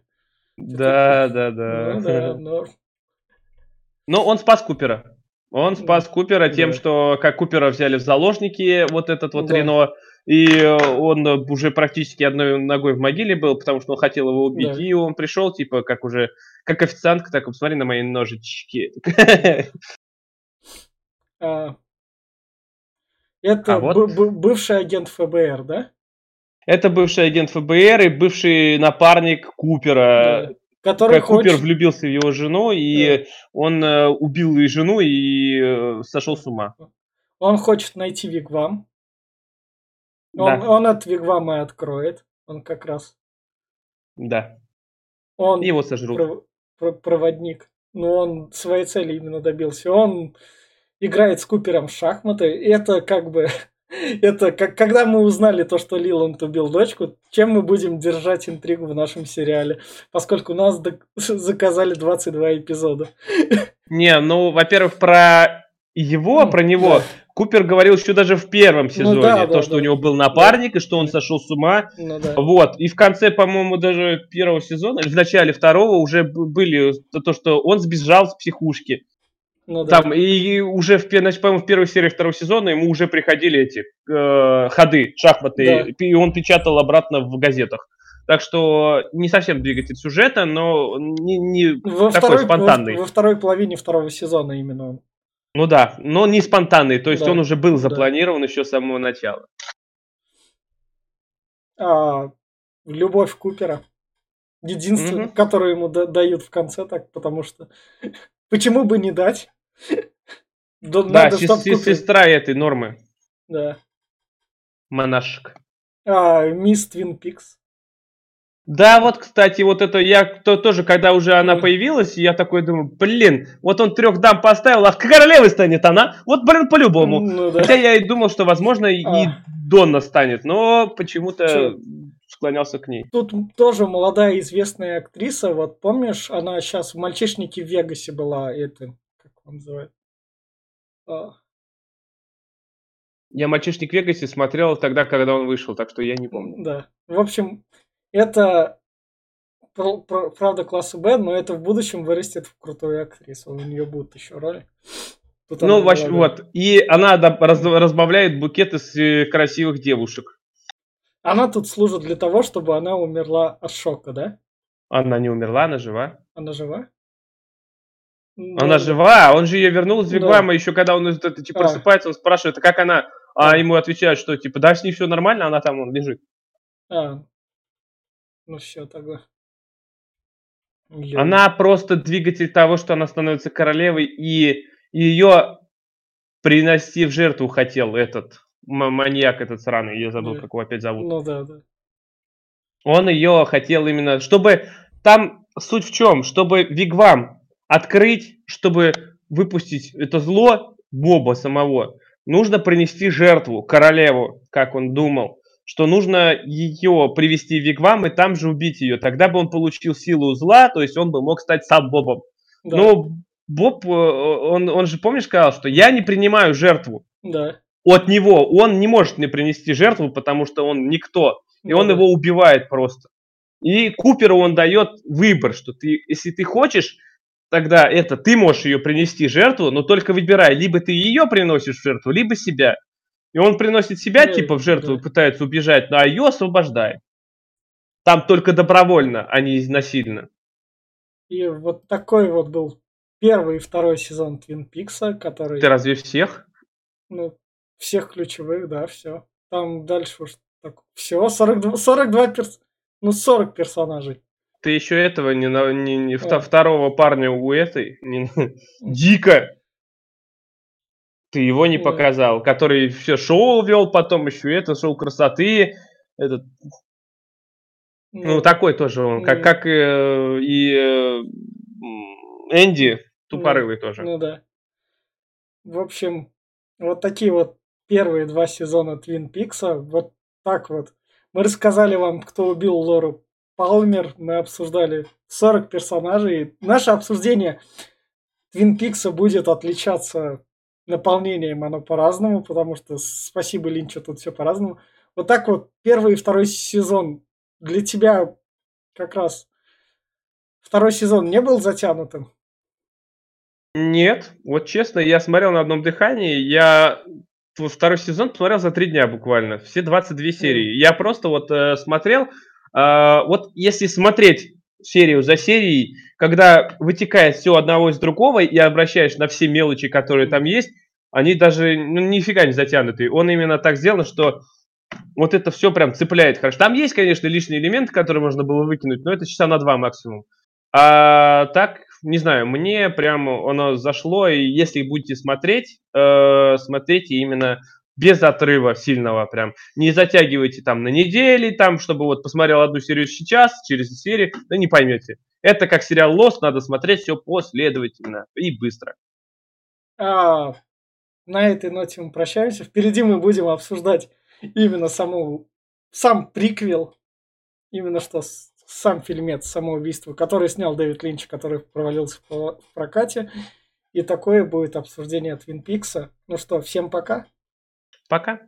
Да, да, да. Ну, да, но но он спас Купера. Он спас Купера тем, да. что как Купера взяли в заложники, вот этот вот да. Рено, и он уже практически одной ногой в могиле был, потому что он хотел его убить, да. и он пришел, типа, как уже, как официантка, так, посмотри на мои ножички. А, это а вот. бывший агент ФБР, да? Это бывший агент ФБР и бывший напарник Купера. Который как хочет... Купер влюбился в его жену, и да. он э, убил ее жену и э, сошел с ума. Он хочет найти Вигвам. Он, да. он от Вигвама и откроет. Он как раз. Да. Он его сожрут. Пров, проводник. Но он своей цели именно добился. Он играет с Купером в шахматы. И это как бы Это как когда мы узнали то, что Лиланд убил дочку, чем мы будем держать интригу в нашем сериале, поскольку нас заказали 22 эпизода. Не, ну, во-первых, про его, про него, да. Купер говорил еще даже в первом ну сезоне, ну, да, то, да, что да. у него был напарник, да. и что он сошел с ума. Ну, да. Вот. И в конце, по-моему, даже первого сезона, или в начале второго уже были то, что он сбежал с психушки. Ну, да. Там и уже в, значит, по-моему, в первой серии второго сезона ему уже приходили эти э, ходы шахматные, да. и он печатал обратно в газетах. Так что не совсем двигатель сюжета, но не, не во такой второй, спонтанный. Во, во второй половине второго сезона именно он. Ну да, но не спонтанный, то есть да. он уже был запланирован да. еще с самого начала. А, любовь Купера. Единственное, угу. которую ему да, дают в конце, так потому что почему бы не дать? Да, надо, сестра этой нормы. Да. Монашек. А, мисс Твин Пикс. Да, вот, кстати, вот это я то, тоже, когда уже она появилась, я такой думаю, блин, вот он трех дам поставил, а королевой станет она. Вот, блин, по-любому. Ну, да. Хотя я и думал, что, возможно, а. и Донна станет, но почему-то склонялся к ней. Тут тоже молодая известная актриса, вот помнишь, она сейчас в «Мальчишнике в Вегасе» была, это, он называет. А. Я «Мальчишник в Вегасе» смотрел тогда, когда он вышел, так что я не помню. Да. В общем, это правда класса Б, но это в будущем вырастет в крутую актрису. У нее будут еще роли. Тут ну, вообще, вот. И она раз, разбавляет букет из э, красивых девушек. Она тут служит для того, чтобы она умерла от шока, да? Она не умерла, она жива. Она жива? Она жива, он же ее вернул из Вигвама, да. еще когда он это, типа, а. просыпается, он спрашивает, а как она? А ему отвечают, что типа, да, с ней все нормально, она там он лежит. А. Ну все, тогда. Я... Она просто двигатель того, что она становится королевой, и ее принести в жертву хотел этот маньяк этот сраный, я забыл, да. как его опять зовут. Ну да, да. Он ее хотел именно, чтобы там суть в чем, чтобы Вигвам открыть, чтобы выпустить это зло Боба самого, нужно принести жертву, королеву, как он думал, что нужно ее привести в Вигвам и там же убить ее. Тогда бы он получил силу зла, то есть он бы мог стать сам Бобом. Да. Но Боб, э, он, он же, помнишь, сказал, что я не принимаю жертву. Да. От него он не может мне принести жертву, потому что он никто. И да. он его убивает просто. И Куперу он дает выбор, что ты, если ты хочешь, тогда это ты можешь ее принести жертву, но только выбирай, либо ты ее приносишь в жертву, либо себя. И он приносит себя да, типа в жертву да. пытается убежать, а ее освобождает. Там только добровольно, а не насильно. И вот такой вот был первый и второй сезон Твин Пикса, который... Ты разве всех? Ну, всех ключевых, да, все. Там дальше уж так, все, 42, 42 перс... ну, 40 персонажей. Ты еще этого не, не, не а. второго парня у этой, не, Дика. Ты его не показал, который все шоу вел, потом еще это, шоу красоты, этот, ну, ну такой тоже он, как, как э, и э, Энди, тупорылый ну, тоже. Ну да. В общем, вот такие вот первые два сезона Твин Пикса, вот так вот. Мы рассказали вам, кто убил Лору Палмер, мы обсуждали 40 персонажей. Наше обсуждение Твин Пикса будет отличаться наполнением, оно по-разному, потому что спасибо Линчу, тут все по-разному. Вот так вот, первый и второй сезон для тебя как раз второй сезон не был затянутым? Нет, вот честно, я смотрел на одном дыхании, я второй сезон посмотрел за три дня буквально, все 22 серии. Я просто вот э, смотрел, вот если смотреть серию за серией, когда вытекает все одного из другого и обращаешь на все мелочи, которые там есть, они даже ну, нифига не затянуты. Он именно так сделан, что вот это все прям цепляет хорошо. Там есть, конечно, лишние элементы, которые можно было выкинуть, но это часа на два максимум. А так, не знаю, мне прям оно зашло, и если будете смотреть, э, смотрите именно без отрыва сильного прям. Не затягивайте там на недели, там, чтобы вот посмотрел одну серию сейчас, через серию, да не поймете. Это как сериал Lost, надо смотреть все последовательно и быстро. А, на этой ноте мы прощаемся. Впереди мы будем обсуждать именно саму, сам приквел, именно что сам фильмец самоубийство, который снял Дэвид Линч, который провалился в прокате. И такое будет обсуждение Твин Пикса. Ну что, всем пока. Пока.